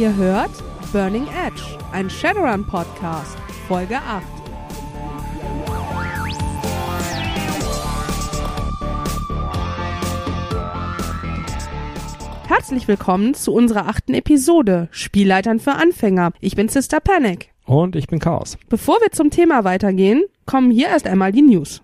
Ihr hört Burning Edge, ein Shadowrun Podcast, Folge 8. Herzlich willkommen zu unserer achten Episode Spielleitern für Anfänger. Ich bin Sister Panic. Und ich bin Chaos. Bevor wir zum Thema weitergehen, kommen hier erst einmal die News.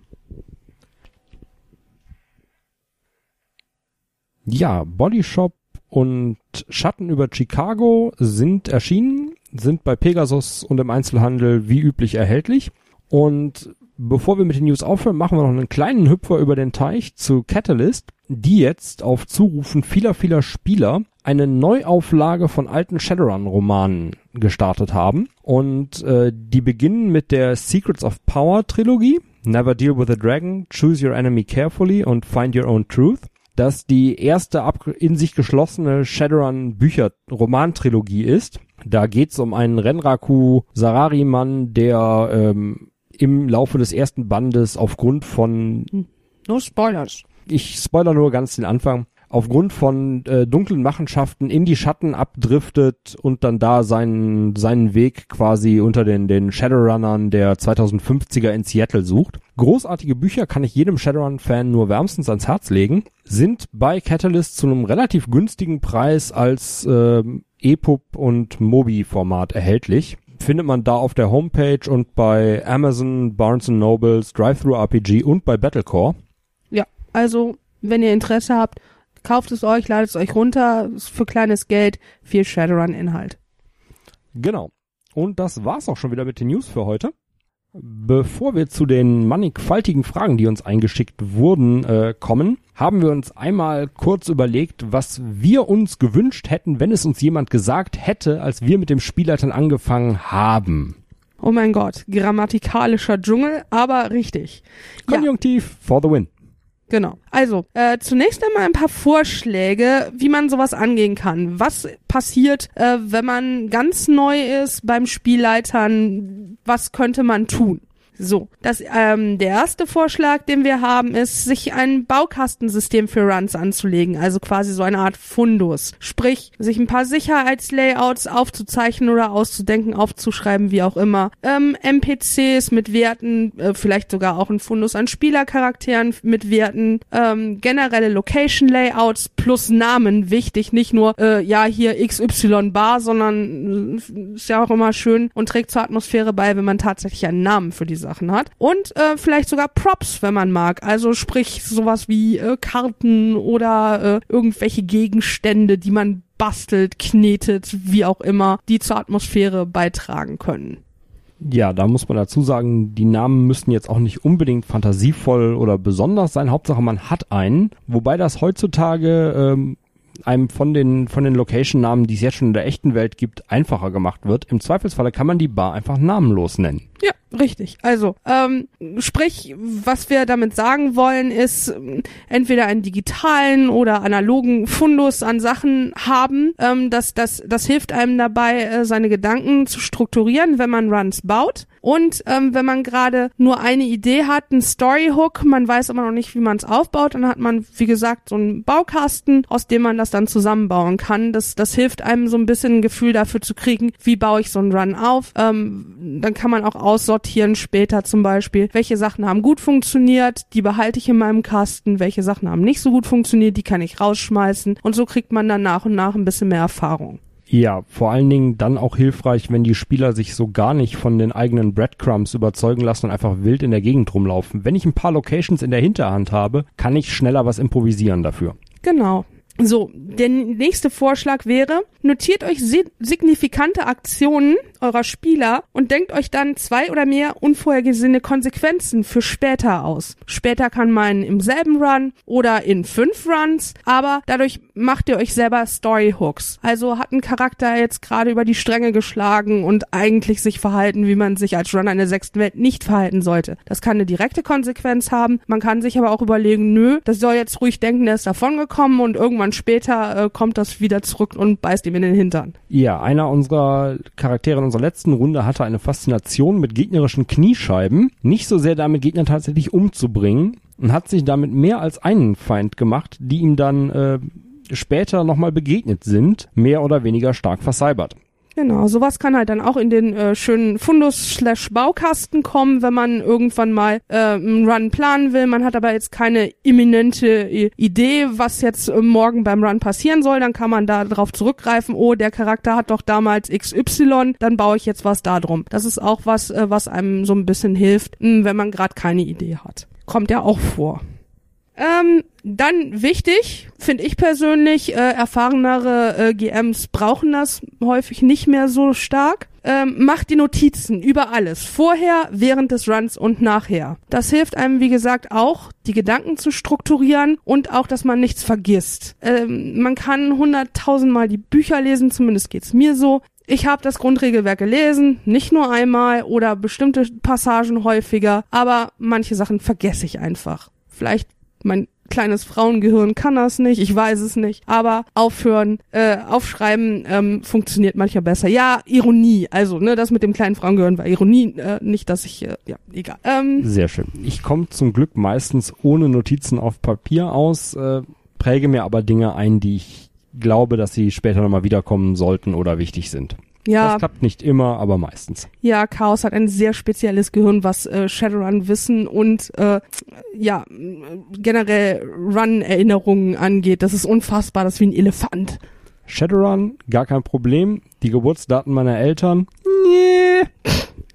Ja, Bodyshop und Schatten über Chicago sind erschienen, sind bei Pegasus und im Einzelhandel wie üblich erhältlich. Und bevor wir mit den News aufhören, machen wir noch einen kleinen Hüpfer über den Teich zu Catalyst, die jetzt auf Zurufen vieler, vieler Spieler eine Neuauflage von alten Shadowrun-Romanen gestartet haben. Und äh, die beginnen mit der Secrets of Power Trilogie, Never Deal with a Dragon, Choose Your Enemy Carefully und Find Your Own Truth das die erste in sich geschlossene Shadowrun Bücher Romantrilogie ist. Da geht's um einen Renraku Sarari-Mann, der ähm, im Laufe des ersten Bandes aufgrund von No Spoilers. Ich spoiler nur ganz den Anfang aufgrund von äh, dunklen Machenschaften in die Schatten abdriftet und dann da seinen, seinen Weg quasi unter den, den Shadowrunnern der 2050er in Seattle sucht. Großartige Bücher kann ich jedem Shadowrun-Fan nur wärmstens ans Herz legen, sind bei Catalyst zu einem relativ günstigen Preis als äh, EPUB und Mobi-Format erhältlich findet man da auf der Homepage und bei Amazon, Barnes Nobles, Drive-Thru-RPG und bei Battlecore. Ja, also wenn ihr Interesse habt, kauft es euch, ladet es euch runter, für kleines Geld, viel Shadowrun-Inhalt. Genau. Und das war's auch schon wieder mit den News für heute. Bevor wir zu den mannigfaltigen Fragen, die uns eingeschickt wurden, äh, kommen, haben wir uns einmal kurz überlegt, was wir uns gewünscht hätten, wenn es uns jemand gesagt hätte, als wir mit dem Spielleitern angefangen haben. Oh mein Gott, grammatikalischer Dschungel, aber richtig. Konjunktiv ja. for the win. Genau. Also, äh, zunächst einmal ein paar Vorschläge, wie man sowas angehen kann. Was passiert, äh, wenn man ganz neu ist beim Spielleitern? Was könnte man tun? So, das, ähm, der erste Vorschlag, den wir haben, ist, sich ein Baukastensystem für Runs anzulegen, also quasi so eine Art Fundus. Sprich, sich ein paar Sicherheitslayouts aufzuzeichnen oder auszudenken, aufzuschreiben, wie auch immer. Ähm, NPCs mit Werten, äh, vielleicht sogar auch ein Fundus an Spielercharakteren mit Werten, ähm, generelle Location-Layouts plus Namen, wichtig, nicht nur, äh, ja, hier XY Bar, sondern äh, ist ja auch immer schön und trägt zur Atmosphäre bei, wenn man tatsächlich einen Namen für diese Sachen hat. Und äh, vielleicht sogar Props, wenn man mag. Also sprich sowas wie äh, Karten oder äh, irgendwelche Gegenstände, die man bastelt, knetet, wie auch immer, die zur Atmosphäre beitragen können. Ja, da muss man dazu sagen, die Namen müssen jetzt auch nicht unbedingt fantasievoll oder besonders sein. Hauptsache, man hat einen. Wobei das heutzutage ähm, einem von den, von den Location-Namen, die es jetzt schon in der echten Welt gibt, einfacher gemacht wird. Im Zweifelsfalle kann man die Bar einfach namenlos nennen. Ja, richtig. Also, ähm, sprich, was wir damit sagen wollen, ist entweder einen digitalen oder analogen Fundus an Sachen haben. Ähm, das, das, das hilft einem dabei, äh, seine Gedanken zu strukturieren, wenn man Runs baut. Und ähm, wenn man gerade nur eine Idee hat, ein Storyhook, man weiß aber noch nicht, wie man es aufbaut, dann hat man, wie gesagt, so einen Baukasten, aus dem man das dann zusammenbauen kann. Das, das hilft einem so ein bisschen ein Gefühl dafür zu kriegen, wie baue ich so einen Run auf. Ähm, dann kann man auch aussortieren später zum Beispiel, welche Sachen haben gut funktioniert, die behalte ich in meinem Kasten, welche Sachen haben nicht so gut funktioniert, die kann ich rausschmeißen. Und so kriegt man dann nach und nach ein bisschen mehr Erfahrung. Ja, vor allen Dingen dann auch hilfreich, wenn die Spieler sich so gar nicht von den eigenen Breadcrumbs überzeugen lassen und einfach wild in der Gegend rumlaufen. Wenn ich ein paar Locations in der Hinterhand habe, kann ich schneller was improvisieren dafür. Genau. So, der nächste Vorschlag wäre, notiert euch signifikante Aktionen eurer Spieler und denkt euch dann zwei oder mehr unvorhergesehene Konsequenzen für später aus. Später kann man im selben Run oder in fünf Runs, aber dadurch macht ihr euch selber Storyhooks. Also hat ein Charakter jetzt gerade über die Stränge geschlagen und eigentlich sich verhalten, wie man sich als Runner in der sechsten Welt nicht verhalten sollte. Das kann eine direkte Konsequenz haben. Man kann sich aber auch überlegen, nö, das soll jetzt ruhig denken, der ist davongekommen und irgendwann später äh, kommt das wieder zurück und beißt ihm in den Hintern. Ja, einer unserer Charaktere in unserer letzten Runde hatte eine Faszination mit gegnerischen Kniescheiben. Nicht so sehr damit, Gegner tatsächlich umzubringen und hat sich damit mehr als einen Feind gemacht, die ihm dann äh, später nochmal begegnet sind, mehr oder weniger stark vercybert. Genau, sowas kann halt dann auch in den äh, schönen Fundus-Baukasten kommen, wenn man irgendwann mal äh, einen Run planen will. Man hat aber jetzt keine imminente Idee, was jetzt äh, morgen beim Run passieren soll. Dann kann man da drauf zurückgreifen, oh, der Charakter hat doch damals XY, dann baue ich jetzt was da drum. Das ist auch was, äh, was einem so ein bisschen hilft, mh, hm, wenn man gerade keine Idee hat. Kommt ja auch vor. Ähm, dann wichtig, finde ich persönlich, äh, erfahrenere äh, GMs brauchen das häufig nicht mehr so stark. Ähm, macht die Notizen über alles. Vorher, während des Runs und nachher. Das hilft einem, wie gesagt, auch, die Gedanken zu strukturieren und auch, dass man nichts vergisst. Ähm, man kann hunderttausendmal die Bücher lesen, zumindest geht's mir so. Ich habe das Grundregelwerk gelesen, nicht nur einmal oder bestimmte Passagen häufiger, aber manche Sachen vergesse ich einfach. Vielleicht mein kleines Frauengehirn kann das nicht, ich weiß es nicht. Aber aufhören, äh, aufschreiben ähm, funktioniert manchmal besser. Ja, Ironie. Also, ne, das mit dem kleinen Frauengehirn war Ironie, äh, nicht, dass ich, äh, ja, egal. Ähm, Sehr schön. Ich komme zum Glück meistens ohne Notizen auf Papier aus, äh, präge mir aber Dinge ein, die ich glaube, dass sie später nochmal wiederkommen sollten oder wichtig sind. Ja. Das klappt nicht immer, aber meistens. Ja, Chaos hat ein sehr spezielles Gehirn, was äh, Shadowrun-Wissen und äh, ja, generell Run-Erinnerungen angeht. Das ist unfassbar, das ist wie ein Elefant. Shadowrun, gar kein Problem. Die Geburtsdaten meiner Eltern, nee.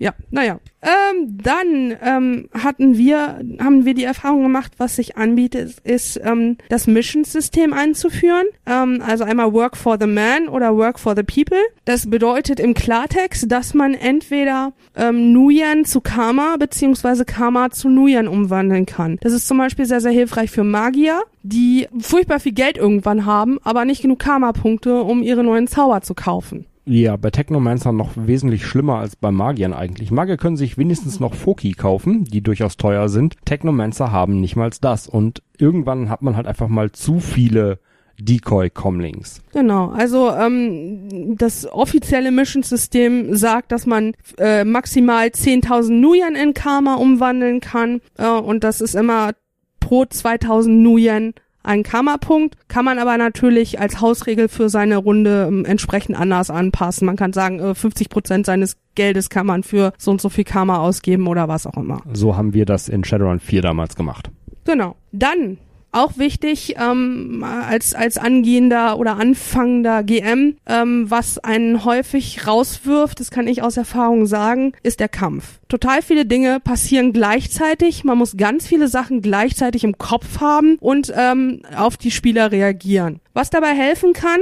Ja, naja. Ähm, dann ähm, hatten wir, haben wir die Erfahrung gemacht, was sich anbietet, ist ähm, das Mission-System einzuführen. Ähm, also einmal Work for the Man oder Work for the People. Das bedeutet im Klartext, dass man entweder ähm, Nuyen zu Karma beziehungsweise Karma zu Nuyen umwandeln kann. Das ist zum Beispiel sehr, sehr hilfreich für Magier, die furchtbar viel Geld irgendwann haben, aber nicht genug Karma-Punkte, um ihre neuen Zauber zu kaufen. Ja, bei Technomancern noch wesentlich schlimmer als bei Magiern eigentlich. Magier können sich wenigstens noch Foki kaufen, die durchaus teuer sind. Technomancer haben nicht mal das. Und irgendwann hat man halt einfach mal zu viele Decoy-Comlings. Genau, also ähm, das offizielle Mission-System sagt, dass man äh, maximal 10.000 Nuyen in Karma umwandeln kann äh, und das ist immer pro 2.000 Nuyen ein Karma-Punkt, kann man aber natürlich als Hausregel für seine Runde ähm, entsprechend anders anpassen. Man kann sagen, äh, 50 Prozent seines Geldes kann man für so und so viel Karma ausgeben oder was auch immer. So haben wir das in Shadowrun 4 damals gemacht. Genau. Dann auch wichtig ähm, als als angehender oder anfangender GM, ähm, was einen häufig rauswirft, das kann ich aus Erfahrung sagen, ist der Kampf. Total viele Dinge passieren gleichzeitig. Man muss ganz viele Sachen gleichzeitig im Kopf haben und ähm, auf die Spieler reagieren. Was dabei helfen kann,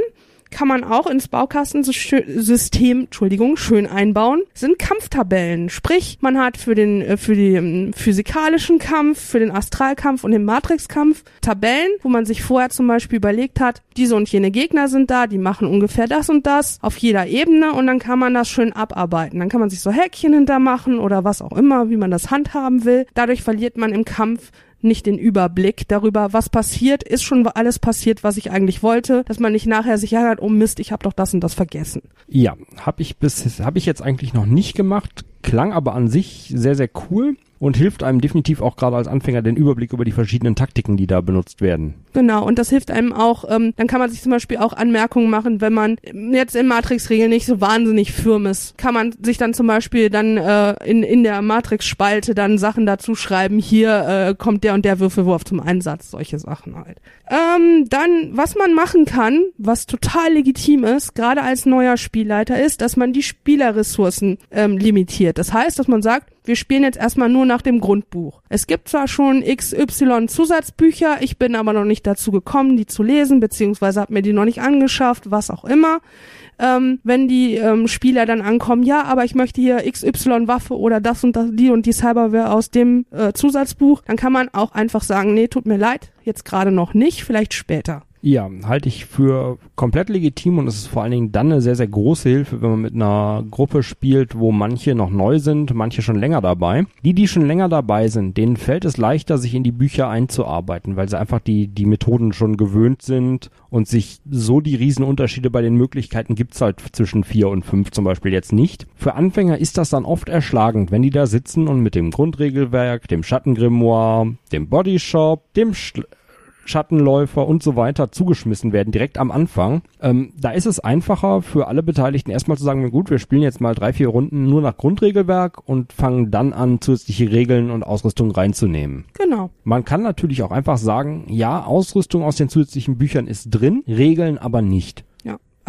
kann man auch ins Baukastensystem, Entschuldigung, schön einbauen, sind Kampftabellen. Sprich, man hat für den äh, für den physikalischen Kampf, für den Astralkampf und den Matrixkampf Tabellen, wo man sich vorher zum Beispiel überlegt hat, diese und jene Gegner sind da, die machen ungefähr das und das auf jeder Ebene und dann kann man das schön abarbeiten. Dann kann man sich so Häkchen hintermachen oder was auch immer, wie man das handhaben will. Dadurch verliert man im Kampf nicht den Überblick darüber, was passiert, ist schon alles passiert, was ich eigentlich wollte, dass man nicht nachher sich ärgert, oh Mist, ich habe doch das und das vergessen. Ja, habe ich bis habe ich jetzt eigentlich noch nicht gemacht, klang aber an sich sehr sehr cool und hilft einem definitiv auch gerade als Anfänger den Überblick über die verschiedenen Taktiken, die da benutzt werden. Genau, und das hilft einem auch, ähm, dann kann man sich zum Beispiel auch Anmerkungen machen, wenn man jetzt in Matrix-Regeln nicht so wahnsinnig firm ist, kann man sich dann zum Beispiel dann äh, in, in der Matrix-Spalte dann Sachen dazu schreiben, hier äh, kommt der und der Würfelwurf zum Einsatz, solche Sachen halt. Ähm, dann, was man machen kann, was total legitim ist, gerade als neuer Spielleiter, ist, dass man die Spielerressourcen ähm, limitiert. Das heißt, dass man sagt, wir spielen jetzt erstmal nur nach dem Grundbuch. Es gibt zwar schon XY Zusatzbücher, ich bin aber noch nicht dazu gekommen, die zu lesen, beziehungsweise habe mir die noch nicht angeschafft, was auch immer. Ähm, wenn die ähm, Spieler dann ankommen, ja, aber ich möchte hier XY Waffe oder das und das, die und die Cyberware aus dem äh, Zusatzbuch, dann kann man auch einfach sagen, nee, tut mir leid, jetzt gerade noch nicht, vielleicht später. Ja, halte ich für komplett legitim und es ist vor allen Dingen dann eine sehr, sehr große Hilfe, wenn man mit einer Gruppe spielt, wo manche noch neu sind, manche schon länger dabei. Die, die schon länger dabei sind, denen fällt es leichter, sich in die Bücher einzuarbeiten, weil sie einfach die, die Methoden schon gewöhnt sind und sich so die Riesenunterschiede bei den Möglichkeiten gibt's halt zwischen vier und fünf zum Beispiel jetzt nicht. Für Anfänger ist das dann oft erschlagend, wenn die da sitzen und mit dem Grundregelwerk, dem Schattengrimoire, dem Bodyshop, dem Schl Schattenläufer und so weiter zugeschmissen werden, direkt am Anfang. Ähm, da ist es einfacher für alle Beteiligten erstmal zu sagen, gut, wir spielen jetzt mal drei, vier Runden nur nach Grundregelwerk und fangen dann an, zusätzliche Regeln und Ausrüstung reinzunehmen. Genau. Man kann natürlich auch einfach sagen, ja, Ausrüstung aus den zusätzlichen Büchern ist drin, Regeln aber nicht.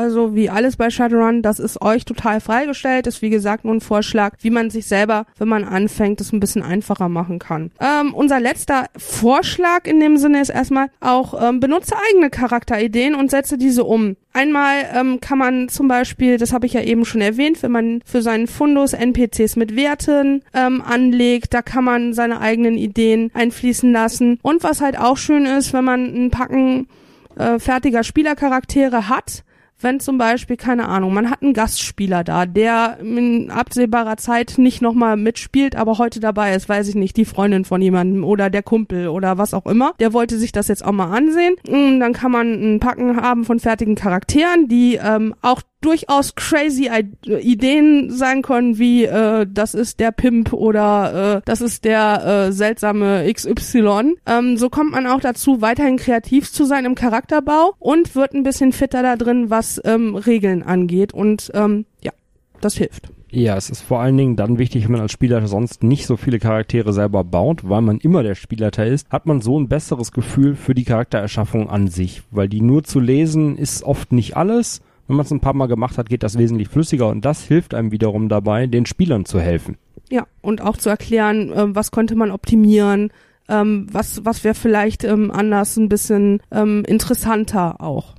Also wie alles bei Shadowrun, das ist euch total freigestellt. Ist wie gesagt nur ein Vorschlag, wie man sich selber, wenn man anfängt, das ein bisschen einfacher machen kann. Ähm, unser letzter Vorschlag in dem Sinne ist erstmal auch, ähm, benutze eigene Charakterideen und setze diese um. Einmal ähm, kann man zum Beispiel, das habe ich ja eben schon erwähnt, wenn man für seinen Fundus NPCs mit Werten ähm, anlegt, da kann man seine eigenen Ideen einfließen lassen. Und was halt auch schön ist, wenn man ein Packen äh, fertiger Spielercharaktere hat, wenn zum Beispiel, keine Ahnung, man hat einen Gastspieler da, der in absehbarer Zeit nicht nochmal mitspielt, aber heute dabei ist, weiß ich nicht, die Freundin von jemandem oder der Kumpel oder was auch immer, der wollte sich das jetzt auch mal ansehen. Und mm, dann kann man ein Packen haben von fertigen Charakteren, die ähm, auch durchaus crazy Ideen sein können, wie äh, das ist der Pimp oder äh, das ist der äh, seltsame XY. Ähm, so kommt man auch dazu, weiterhin kreativ zu sein im Charakterbau und wird ein bisschen fitter da drin, was ähm, Regeln angeht. Und ähm, ja, das hilft. Ja, es ist vor allen Dingen dann wichtig, wenn man als Spieler sonst nicht so viele Charaktere selber baut, weil man immer der Spielleiter ist, hat man so ein besseres Gefühl für die Charaktererschaffung an sich, weil die nur zu lesen ist oft nicht alles wenn man es ein paar Mal gemacht hat, geht das wesentlich flüssiger und das hilft einem wiederum dabei, den Spielern zu helfen. Ja, und auch zu erklären, äh, was könnte man optimieren, ähm, was, was wäre vielleicht ähm, anders ein bisschen ähm, interessanter auch.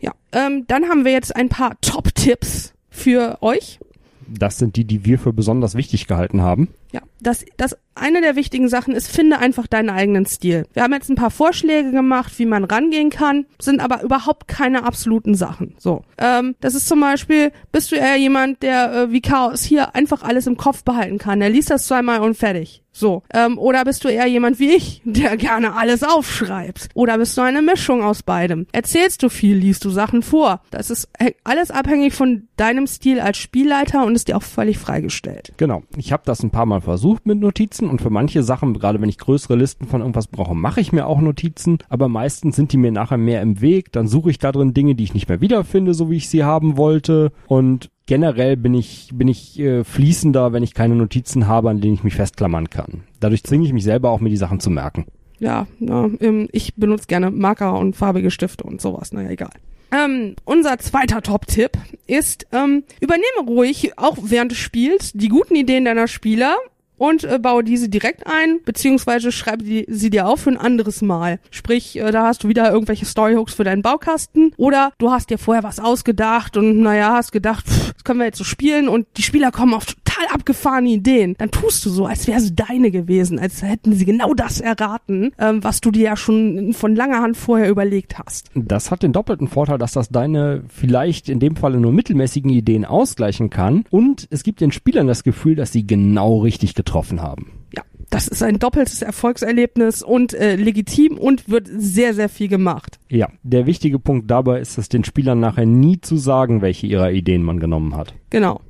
Ja, ähm, dann haben wir jetzt ein paar Top-Tipps für euch. Das sind die, die wir für besonders wichtig gehalten haben. Ja, das, das eine der wichtigen Sachen ist, finde einfach deinen eigenen Stil. Wir haben jetzt ein paar Vorschläge gemacht, wie man rangehen kann, sind aber überhaupt keine absoluten Sachen. So, ähm, das ist zum Beispiel, bist du eher jemand, der äh, wie Chaos hier einfach alles im Kopf behalten kann. Der liest das zweimal und fertig. So. Ähm, oder bist du eher jemand wie ich, der gerne alles aufschreibt? Oder bist du eine Mischung aus beidem? Erzählst du viel, liest du Sachen vor? Das ist alles abhängig von deinem Stil als Spielleiter und ist dir auch völlig freigestellt. Genau. Ich habe das ein paar Mal versucht mit Notizen und für manche Sachen, gerade wenn ich größere Listen von irgendwas brauche, mache ich mir auch Notizen, aber meistens sind die mir nachher mehr im Weg. Dann suche ich da drin Dinge, die ich nicht mehr wiederfinde, so wie ich sie haben wollte und generell bin ich, bin ich äh, fließender, wenn ich keine Notizen habe, an denen ich mich festklammern kann. Dadurch zwinge ich mich selber auch, mir die Sachen zu merken. Ja, ja ähm, ich benutze gerne Marker und farbige Stifte und sowas, naja, egal. Ähm, unser zweiter Top-Tipp ist, ähm, übernehme ruhig, auch während du spielst, die guten Ideen deiner Spieler und äh, baue diese direkt ein, beziehungsweise schreibe die, sie dir auf für ein anderes Mal. Sprich, äh, da hast du wieder irgendwelche Storyhooks für deinen Baukasten oder du hast dir vorher was ausgedacht und naja, hast gedacht, pff, das können wir jetzt so spielen und die Spieler kommen auf total abgefahrene Ideen. Dann tust du so, als wäre es deine gewesen, als hätten sie genau das erraten, ähm, was du dir ja schon von langer Hand vorher überlegt hast. Das hat den doppelten Vorteil, dass das deine vielleicht in dem Falle nur mittelmäßigen Ideen ausgleichen kann und es gibt den Spielern das Gefühl, dass sie genau richtig getroffen haben. Ja, das ist ein doppeltes Erfolgserlebnis und äh, legitim und wird sehr, sehr viel gemacht. Ja, der wichtige Punkt dabei ist es den Spielern nachher nie zu sagen, welche ihrer Ideen man genommen hat. Genau.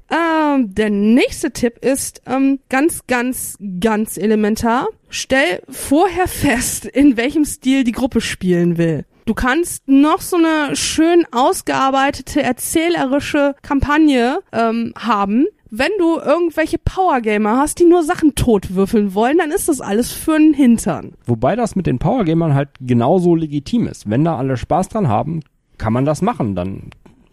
Ähm, der nächste Tipp ist ähm, ganz, ganz, ganz elementar. Stell vorher fest, in welchem Stil die Gruppe spielen will. Du kannst noch so eine schön ausgearbeitete erzählerische Kampagne ähm, haben, wenn du irgendwelche Powergamer hast, die nur Sachen totwürfeln wollen, dann ist das alles für einen Hintern. Wobei das mit den Powergamern halt genauso legitim ist. Wenn da alle Spaß dran haben, kann man das machen. Dann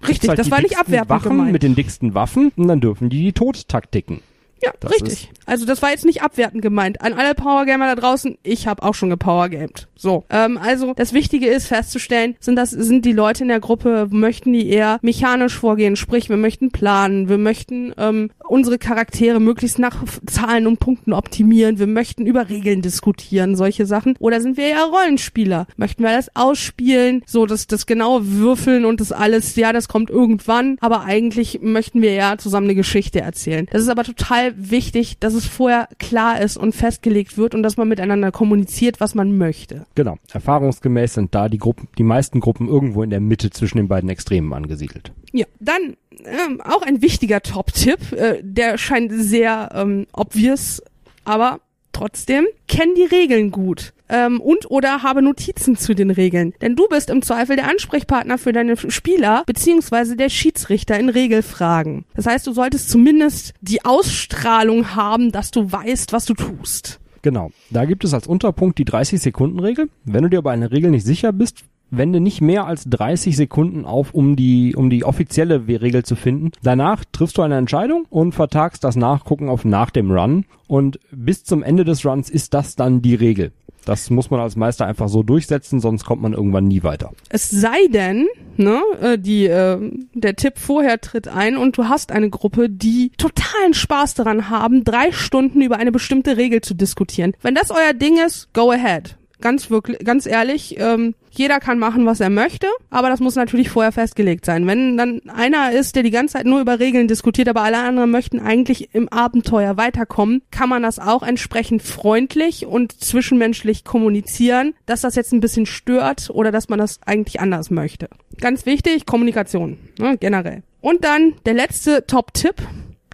Richtig, halt das war nicht abwertend Wachen gemeint. mit den dicksten Waffen und dann dürfen die die Todtaktiken. Ja, das richtig. Also das war jetzt nicht abwertend gemeint. An alle Powergamer da draußen, ich habe auch schon gepowergamed. So. Ähm, also das Wichtige ist festzustellen, sind das sind die Leute in der Gruppe, möchten die eher mechanisch vorgehen, sprich wir möchten planen, wir möchten ähm, unsere Charaktere möglichst nach Zahlen und Punkten optimieren, wir möchten über Regeln diskutieren, solche Sachen. Oder sind wir eher Rollenspieler? Möchten wir das ausspielen, so dass das genaue Würfeln und das alles, ja, das kommt irgendwann, aber eigentlich möchten wir ja zusammen eine Geschichte erzählen. Das ist aber total wichtig, dass es vorher klar ist und festgelegt wird und dass man miteinander kommuniziert, was man möchte. Genau. Erfahrungsgemäß sind da die Gruppen, die meisten Gruppen irgendwo in der Mitte zwischen den beiden Extremen angesiedelt. Ja, dann ähm, auch ein wichtiger Top-Tipp, äh, der scheint sehr ähm, obvious, aber trotzdem, kenn die Regeln gut. Ähm, und oder habe Notizen zu den Regeln. Denn du bist im Zweifel der Ansprechpartner für deine Spieler beziehungsweise der Schiedsrichter in Regelfragen. Das heißt, du solltest zumindest die Ausstrahlung haben, dass du weißt, was du tust. Genau. Da gibt es als Unterpunkt die 30-Sekunden-Regel. Wenn du dir bei einer Regel nicht sicher bist, wende nicht mehr als 30 Sekunden auf, um die, um die offizielle Regel zu finden. Danach triffst du eine Entscheidung und vertagst das Nachgucken auf nach dem Run. Und bis zum Ende des Runs ist das dann die Regel. Das muss man als Meister einfach so durchsetzen, sonst kommt man irgendwann nie weiter. Es sei denn, ne, äh, die, äh, der Tipp vorher tritt ein und du hast eine Gruppe, die totalen Spaß daran haben, drei Stunden über eine bestimmte Regel zu diskutieren. Wenn das euer Ding ist, go ahead ganz wirklich, ganz ehrlich, ähm, jeder kann machen, was er möchte, aber das muss natürlich vorher festgelegt sein. Wenn dann einer ist, der die ganze Zeit nur über Regeln diskutiert, aber alle anderen möchten eigentlich im Abenteuer weiterkommen, kann man das auch entsprechend freundlich und zwischenmenschlich kommunizieren, dass das jetzt ein bisschen stört oder dass man das eigentlich anders möchte. Ganz wichtig, Kommunikation, ne, generell. Und dann der letzte Top-Tipp,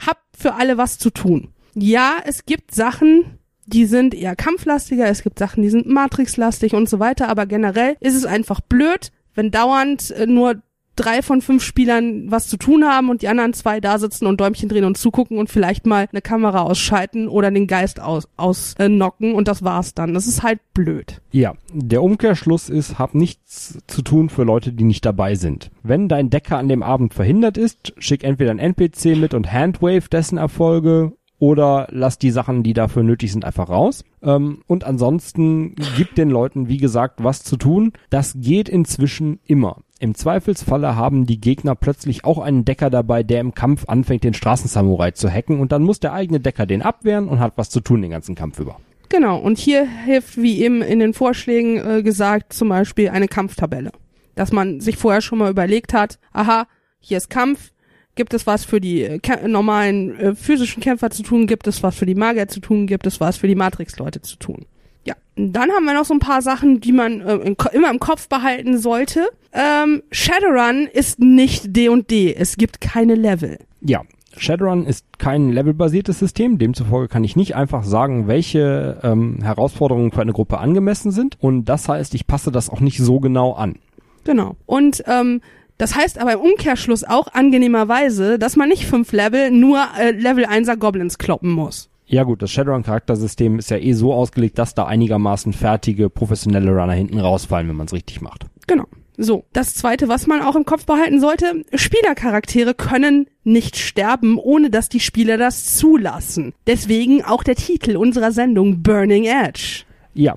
hab für alle was zu tun. Ja, es gibt Sachen, die sind eher kampflastiger, es gibt Sachen, die sind matrixlastig und so weiter, aber generell ist es einfach blöd, wenn dauernd äh, nur drei von fünf Spielern was zu tun haben und die anderen zwei da sitzen und Däumchen drehen und zugucken und vielleicht mal eine Kamera ausschalten oder den Geist aus, ausnocken und das war's dann. Das ist halt blöd. Ja, der Umkehrschluss ist, hab nichts zu tun für Leute, die nicht dabei sind. Wenn dein Decker an dem Abend verhindert ist, schick entweder ein NPC mit und handwave dessen Erfolge oder lass die Sachen, die dafür nötig sind, einfach raus. Ähm, und ansonsten gib den Leuten, wie gesagt, was zu tun. Das geht inzwischen immer. Im Zweifelsfalle haben die Gegner plötzlich auch einen Decker dabei, der im Kampf anfängt, den Straßensamurai zu hacken und dann muss der eigene Decker den abwehren und hat was zu tun den ganzen Kampf über. Genau, und hier hilft, wie eben in den Vorschlägen äh, gesagt, zum Beispiel eine Kampftabelle. Dass man sich vorher schon mal überlegt hat, aha, hier ist Kampf, Gibt es was für die äh, normalen äh, physischen Kämpfer zu tun? Gibt es was für die Magier zu tun? Gibt es was für die Matrix-Leute zu tun? Ja, dann haben wir noch so ein paar Sachen, die man äh, in, immer im Kopf behalten sollte. Ähm, Shadowrun ist nicht D&D. Es gibt keine Level. Ja, Shadowrun ist kein levelbasiertes System, demzufolge kann ich nicht einfach sagen, welche ähm, Herausforderungen für eine Gruppe angemessen sind. Und das heißt, ich passe das auch nicht so genau an. Genau. Und ähm, das heißt aber im Umkehrschluss auch angenehmerweise, dass man nicht fünf Level nur äh, Level 1er Goblins kloppen muss. Ja gut, das Shadowrun-Charaktersystem ist ja eh so ausgelegt, dass da einigermaßen fertige professionelle Runner hinten rausfallen, wenn man es richtig macht. Genau. So, das zweite, was man auch im Kopf behalten sollte, Spielercharaktere können nicht sterben, ohne dass die Spieler das zulassen. Deswegen auch der Titel unserer Sendung Burning Edge. Ja,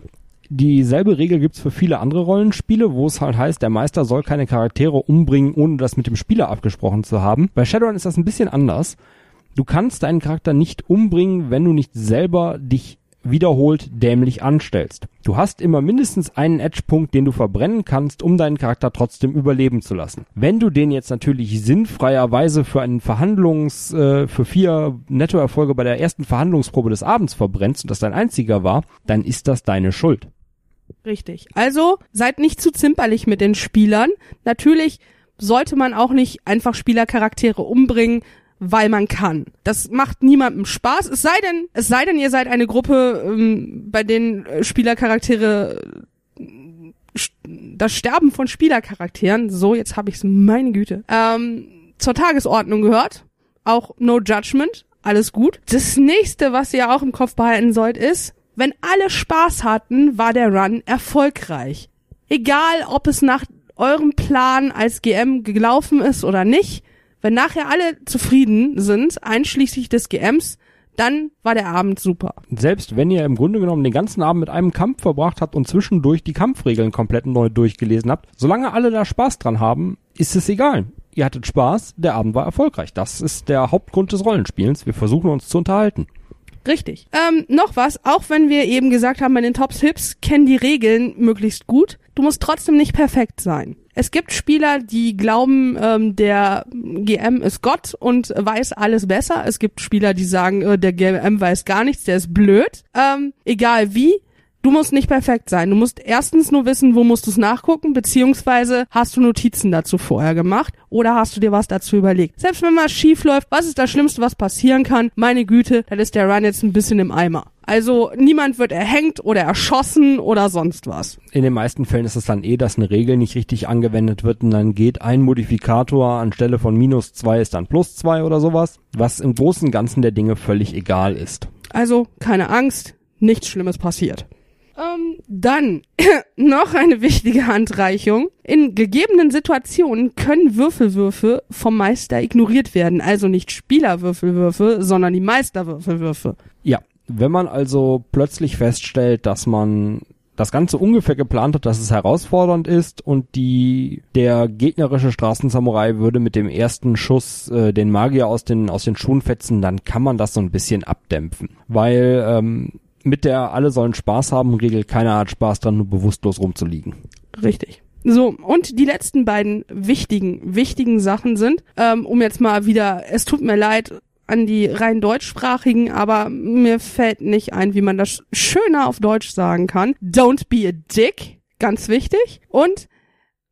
Dieselbe Regel gibt's für viele andere Rollenspiele, wo es halt heißt, der Meister soll keine Charaktere umbringen, ohne das mit dem Spieler abgesprochen zu haben. Bei Shadowrun ist das ein bisschen anders. Du kannst deinen Charakter nicht umbringen, wenn du nicht selber dich wiederholt dämlich anstellst. Du hast immer mindestens einen Edge-Punkt, den du verbrennen kannst, um deinen Charakter trotzdem überleben zu lassen. Wenn du den jetzt natürlich sinnfreierweise für einen Verhandlungs, äh, für vier Nettoerfolge bei der ersten Verhandlungsprobe des Abends verbrennst und das dein einziger war, dann ist das deine Schuld. Richtig. Also seid nicht zu zimperlich mit den Spielern. Natürlich sollte man auch nicht einfach Spielercharaktere umbringen, weil man kann. Das macht niemandem Spaß. Es sei denn, es sei denn, ihr seid eine Gruppe, ähm, bei denen äh, Spielercharaktere das Sterben von Spielercharakteren, so jetzt habe ich's, meine Güte, ähm, zur Tagesordnung gehört. Auch No Judgment, alles gut. Das nächste, was ihr auch im Kopf behalten sollt, ist, wenn alle Spaß hatten, war der Run erfolgreich. Egal, ob es nach eurem Plan als GM gelaufen ist oder nicht, wenn nachher alle zufrieden sind, einschließlich des GMs, dann war der Abend super. Selbst wenn ihr im Grunde genommen den ganzen Abend mit einem Kampf verbracht habt und zwischendurch die Kampfregeln komplett neu durchgelesen habt, solange alle da Spaß dran haben, ist es egal. Ihr hattet Spaß, der Abend war erfolgreich. Das ist der Hauptgrund des Rollenspielens. Wir versuchen uns zu unterhalten. Richtig. Ähm, noch was, auch wenn wir eben gesagt haben, bei den Tops-Hips kennen die Regeln möglichst gut, du musst trotzdem nicht perfekt sein. Es gibt Spieler, die glauben, ähm, der GM ist Gott und weiß alles besser. Es gibt Spieler, die sagen, äh, der GM weiß gar nichts, der ist blöd. Ähm, egal wie, Du musst nicht perfekt sein. Du musst erstens nur wissen, wo musst du es nachgucken, beziehungsweise hast du Notizen dazu vorher gemacht oder hast du dir was dazu überlegt. Selbst wenn was schief läuft, was ist das Schlimmste, was passieren kann? Meine Güte, dann ist der Run jetzt ein bisschen im Eimer. Also niemand wird erhängt oder erschossen oder sonst was. In den meisten Fällen ist es dann eh, dass eine Regel nicht richtig angewendet wird und dann geht ein Modifikator anstelle von minus zwei ist dann plus zwei oder sowas, was im Großen und Ganzen der Dinge völlig egal ist. Also keine Angst, nichts Schlimmes passiert. Ähm, dann noch eine wichtige Handreichung. In gegebenen Situationen können Würfelwürfe vom Meister ignoriert werden. Also nicht Spielerwürfelwürfe, sondern die Meisterwürfelwürfe. Ja, wenn man also plötzlich feststellt, dass man das Ganze ungefähr geplant hat, dass es herausfordernd ist und die der gegnerische Straßensamurai würde mit dem ersten Schuss äh, den Magier aus den aus den Schuhen fetzen, dann kann man das so ein bisschen abdämpfen, weil ähm, mit der alle sollen Spaß haben Regel keiner hat Spaß dran, nur bewusstlos rumzuliegen. Richtig. So, und die letzten beiden wichtigen, wichtigen Sachen sind, ähm, um jetzt mal wieder, es tut mir leid, an die rein deutschsprachigen, aber mir fällt nicht ein, wie man das schöner auf Deutsch sagen kann. Don't be a dick, ganz wichtig. Und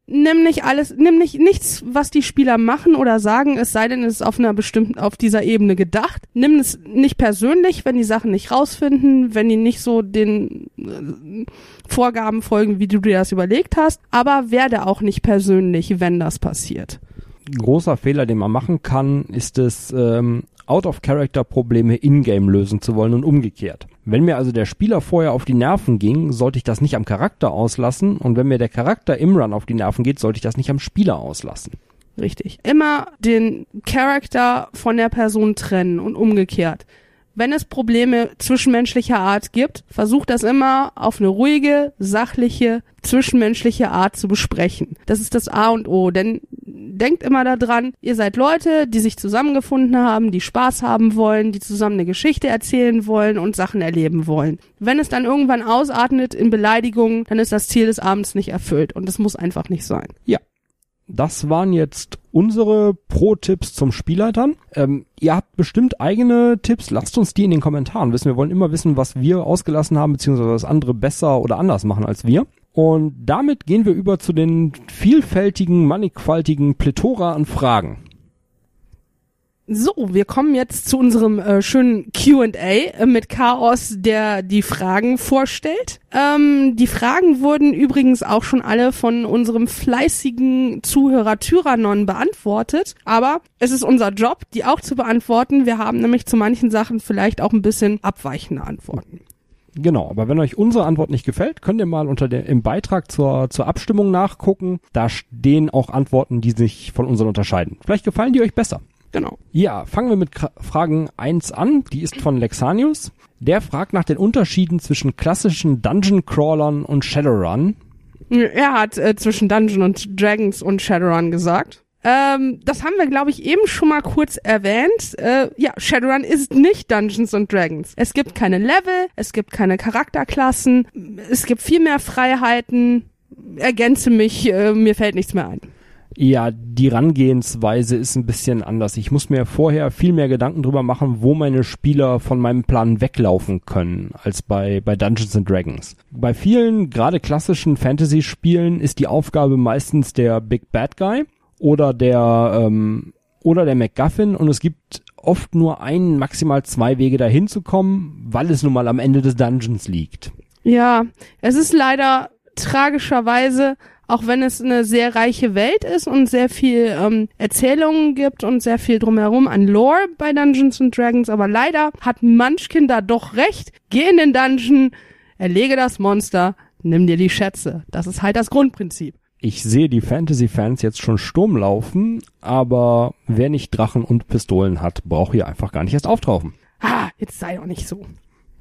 nimm nicht alles, nimm nicht nichts, was die Spieler machen oder sagen, es sei denn, es ist auf einer bestimmten, auf dieser Ebene gedacht. Nimm es nicht persönlich, wenn die Sachen nicht rausfinden, wenn die nicht so den äh, Vorgaben folgen, wie du dir das überlegt hast, aber werde auch nicht persönlich, wenn das passiert. Großer Fehler, den man machen kann, ist es, ähm, Out-of-Character-Probleme in-game lösen zu wollen und umgekehrt. Wenn mir also der Spieler vorher auf die Nerven ging, sollte ich das nicht am Charakter auslassen und wenn mir der Charakter im Run auf die Nerven geht, sollte ich das nicht am Spieler auslassen. Richtig. Immer den Charakter von der Person trennen und umgekehrt. Wenn es Probleme zwischenmenschlicher Art gibt, versucht das immer auf eine ruhige, sachliche, zwischenmenschliche Art zu besprechen. Das ist das A und O, denn denkt immer daran, ihr seid Leute, die sich zusammengefunden haben, die Spaß haben wollen, die zusammen eine Geschichte erzählen wollen und Sachen erleben wollen. Wenn es dann irgendwann ausatmet in Beleidigungen, dann ist das Ziel des Abends nicht erfüllt und das muss einfach nicht sein. Ja. Das waren jetzt unsere Pro-Tipps zum Spielleitern. Ähm, ihr habt bestimmt eigene Tipps. Lasst uns die in den Kommentaren wissen. Wir wollen immer wissen, was wir ausgelassen haben, beziehungsweise was andere besser oder anders machen als wir. Und damit gehen wir über zu den vielfältigen, mannigfaltigen Plethora an Fragen. So, wir kommen jetzt zu unserem äh, schönen Q&A äh, mit Chaos, der die Fragen vorstellt. Ähm, die Fragen wurden übrigens auch schon alle von unserem fleißigen Zuhörer Tyrannon beantwortet, aber es ist unser Job, die auch zu beantworten. Wir haben nämlich zu manchen Sachen vielleicht auch ein bisschen abweichende Antworten. Genau, aber wenn euch unsere Antwort nicht gefällt, könnt ihr mal unter der, im Beitrag zur, zur Abstimmung nachgucken. Da stehen auch Antworten, die sich von unseren unterscheiden. Vielleicht gefallen die euch besser. Genau. Ja, fangen wir mit Fragen 1 an. Die ist von Lexanius. Der fragt nach den Unterschieden zwischen klassischen Dungeon Crawlern und Shadowrun. Er hat äh, zwischen Dungeon und Dragons und Shadowrun gesagt. Ähm, das haben wir, glaube ich, eben schon mal kurz erwähnt. Äh, ja, Shadowrun ist nicht Dungeons and Dragons. Es gibt keine Level, es gibt keine Charakterklassen, es gibt viel mehr Freiheiten. Ergänze mich, äh, mir fällt nichts mehr ein. Ja, die Rangehensweise ist ein bisschen anders. Ich muss mir vorher viel mehr Gedanken drüber machen, wo meine Spieler von meinem Plan weglaufen können, als bei, bei Dungeons and Dragons. Bei vielen, gerade klassischen Fantasy-Spielen, ist die Aufgabe meistens der Big Bad Guy oder der, ähm, oder der MacGuffin und es gibt oft nur einen, maximal zwei Wege dahin zu kommen, weil es nun mal am Ende des Dungeons liegt. Ja, es ist leider tragischerweise auch wenn es eine sehr reiche Welt ist und sehr viel ähm, Erzählungen gibt und sehr viel drumherum an Lore bei Dungeons and Dragons, aber leider hat Munchkin da doch recht. Geh in den Dungeon, erlege das Monster, nimm dir die Schätze. Das ist halt das Grundprinzip. Ich sehe die Fantasy-Fans jetzt schon Sturm laufen, aber wer nicht Drachen und Pistolen hat, braucht hier einfach gar nicht erst auftauchen. Ah, jetzt sei doch nicht so.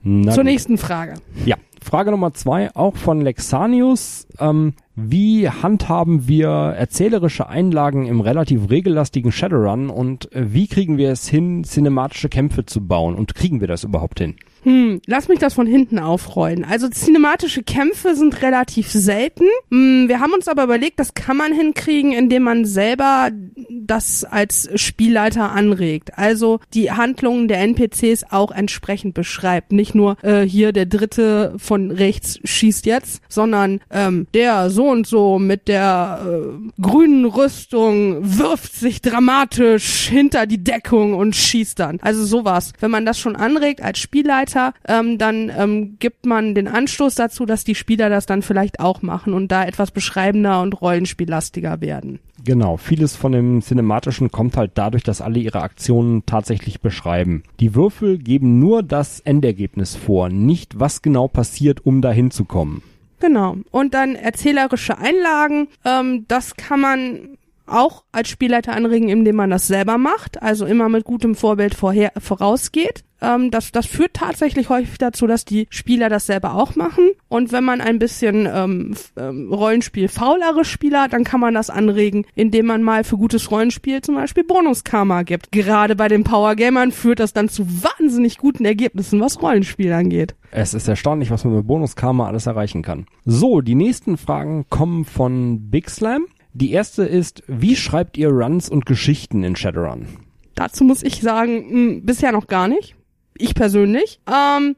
Na Zur gut. nächsten Frage. Ja, Frage Nummer zwei, auch von Lexanius. Ähm, wie handhaben wir erzählerische Einlagen im relativ regellastigen Shadowrun und äh, wie kriegen wir es hin, cinematische Kämpfe zu bauen und kriegen wir das überhaupt hin? Hm, lass mich das von hinten aufrollen. Also cinematische Kämpfe sind relativ selten. Hm, wir haben uns aber überlegt, das kann man hinkriegen, indem man selber das als Spielleiter anregt. Also die Handlungen der NPCs auch entsprechend beschreibt. Nicht nur äh, hier der dritte von rechts schießt jetzt, sondern ähm, der so und so mit der äh, grünen Rüstung wirft sich dramatisch hinter die Deckung und schießt dann. Also sowas. Wenn man das schon anregt als Spielleiter, Spielleiter, ähm, dann ähm, gibt man den Anstoß dazu, dass die Spieler das dann vielleicht auch machen und da etwas beschreibender und rollenspiellastiger werden. Genau, vieles von dem Cinematischen kommt halt dadurch, dass alle ihre Aktionen tatsächlich beschreiben. Die Würfel geben nur das Endergebnis vor, nicht was genau passiert, um dahin zu kommen. Genau. Und dann erzählerische Einlagen, ähm, das kann man auch als Spielleiter anregen, indem man das selber macht, also immer mit gutem Vorbild vorher, vorausgeht. Ähm, das, das führt tatsächlich häufig dazu, dass die Spieler das selber auch machen. Und wenn man ein bisschen ähm, ähm, Rollenspiel faulere Spieler, dann kann man das anregen, indem man mal für gutes Rollenspiel zum Beispiel Bonuskarma gibt. Gerade bei den Power Gamern führt das dann zu wahnsinnig guten Ergebnissen, was Rollenspiel angeht. Es ist erstaunlich, was man mit Bonuskarma alles erreichen kann. So, die nächsten Fragen kommen von Big Slam. Die erste ist, wie schreibt ihr Runs und Geschichten in Shadowrun? Dazu muss ich sagen, mh, bisher noch gar nicht. Ich persönlich. Ähm,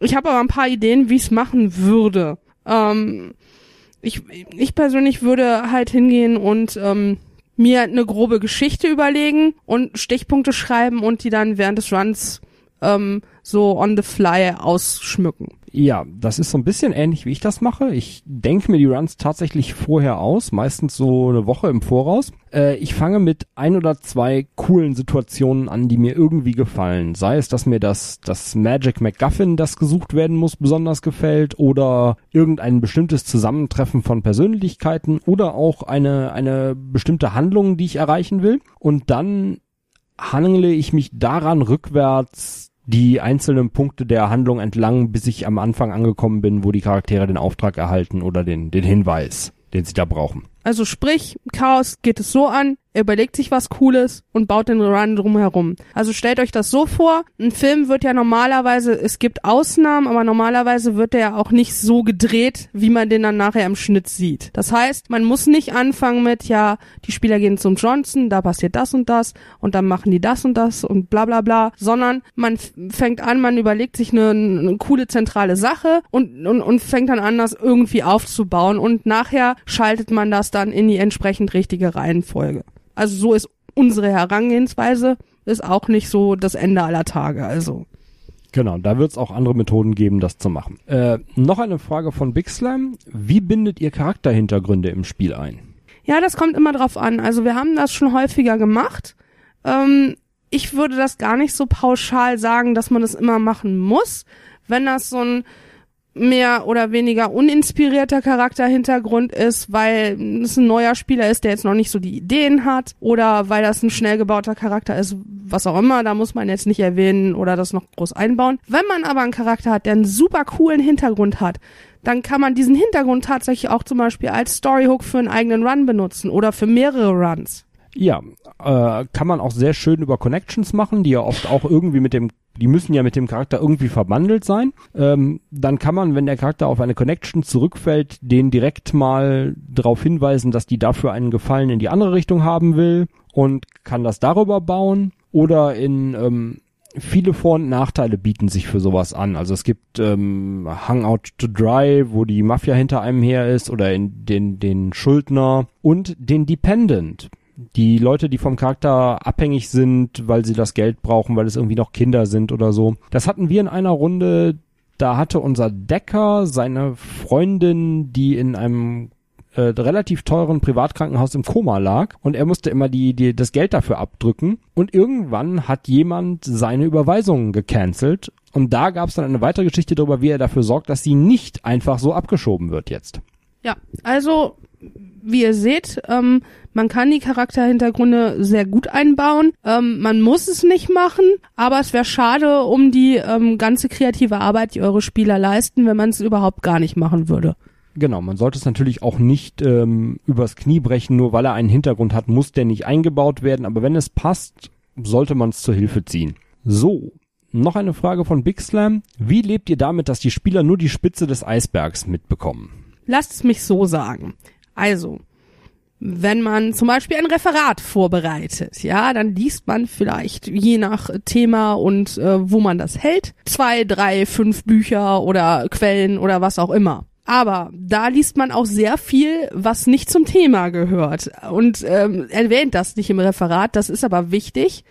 ich habe aber ein paar Ideen, wie ich es machen würde. Ähm, ich, ich persönlich würde halt hingehen und ähm, mir eine grobe Geschichte überlegen und Stichpunkte schreiben und die dann während des Runs ähm, so on the fly ausschmücken. Ja, das ist so ein bisschen ähnlich, wie ich das mache. Ich denke mir die Runs tatsächlich vorher aus, meistens so eine Woche im Voraus. Äh, ich fange mit ein oder zwei coolen Situationen an, die mir irgendwie gefallen. Sei es, dass mir das, das Magic MacGuffin, das gesucht werden muss, besonders gefällt oder irgendein bestimmtes Zusammentreffen von Persönlichkeiten oder auch eine, eine bestimmte Handlung, die ich erreichen will. Und dann handle ich mich daran rückwärts die einzelnen Punkte der Handlung entlang, bis ich am Anfang angekommen bin, wo die Charaktere den Auftrag erhalten oder den, den Hinweis, den sie da brauchen. Also sprich, Chaos geht es so an, er überlegt sich was Cooles und baut den Run drumherum. Also stellt euch das so vor, ein Film wird ja normalerweise, es gibt Ausnahmen, aber normalerweise wird der ja auch nicht so gedreht, wie man den dann nachher im Schnitt sieht. Das heißt, man muss nicht anfangen mit, ja, die Spieler gehen zum Johnson, da passiert das und das und dann machen die das und das und bla bla bla, sondern man fängt an, man überlegt sich eine, eine coole zentrale Sache und, und, und fängt dann an, das irgendwie aufzubauen und nachher schaltet man das dann in die entsprechend richtige Reihenfolge. Also so ist unsere Herangehensweise, ist auch nicht so das Ende aller Tage, also. Genau, da wird es auch andere Methoden geben, das zu machen. Äh, noch eine Frage von Big Slam. Wie bindet ihr Charakterhintergründe im Spiel ein? Ja, das kommt immer drauf an. Also wir haben das schon häufiger gemacht. Ähm, ich würde das gar nicht so pauschal sagen, dass man das immer machen muss. Wenn das so ein mehr oder weniger uninspirierter Charakterhintergrund ist, weil es ein neuer Spieler ist, der jetzt noch nicht so die Ideen hat oder weil das ein schnell gebauter Charakter ist, was auch immer, da muss man jetzt nicht erwähnen oder das noch groß einbauen. Wenn man aber einen Charakter hat, der einen super coolen Hintergrund hat, dann kann man diesen Hintergrund tatsächlich auch zum Beispiel als Storyhook für einen eigenen Run benutzen oder für mehrere Runs. Ja, äh, kann man auch sehr schön über Connections machen, die ja oft auch irgendwie mit dem, die müssen ja mit dem Charakter irgendwie verbandelt sein. Ähm, dann kann man, wenn der Charakter auf eine Connection zurückfällt, den direkt mal darauf hinweisen, dass die dafür einen Gefallen in die andere Richtung haben will und kann das darüber bauen. Oder in ähm, viele Vor- und Nachteile bieten sich für sowas an. Also es gibt ähm, Hangout to Dry, wo die Mafia hinter einem her ist, oder in den, den Schuldner und den Dependent die Leute, die vom Charakter abhängig sind, weil sie das Geld brauchen, weil es irgendwie noch Kinder sind oder so. Das hatten wir in einer Runde, da hatte unser Decker seine Freundin, die in einem äh, relativ teuren Privatkrankenhaus im Koma lag und er musste immer die, die das Geld dafür abdrücken und irgendwann hat jemand seine Überweisungen gecancelt und da gab es dann eine weitere Geschichte darüber, wie er dafür sorgt, dass sie nicht einfach so abgeschoben wird jetzt. Ja, also wie ihr seht, ähm, man kann die Charakterhintergründe sehr gut einbauen. Ähm, man muss es nicht machen, aber es wäre schade um die ähm, ganze kreative Arbeit, die eure Spieler leisten, wenn man es überhaupt gar nicht machen würde. Genau, man sollte es natürlich auch nicht ähm, übers Knie brechen, nur weil er einen Hintergrund hat, muss der nicht eingebaut werden, aber wenn es passt, sollte man es zur Hilfe ziehen. So, noch eine Frage von Big Slam. Wie lebt ihr damit, dass die Spieler nur die Spitze des Eisbergs mitbekommen? Lasst es mich so sagen. Also, wenn man zum Beispiel ein Referat vorbereitet, ja, dann liest man vielleicht je nach Thema und äh, wo man das hält, zwei, drei, fünf Bücher oder Quellen oder was auch immer. Aber da liest man auch sehr viel, was nicht zum Thema gehört und ähm, erwähnt das nicht im Referat. Das ist aber wichtig,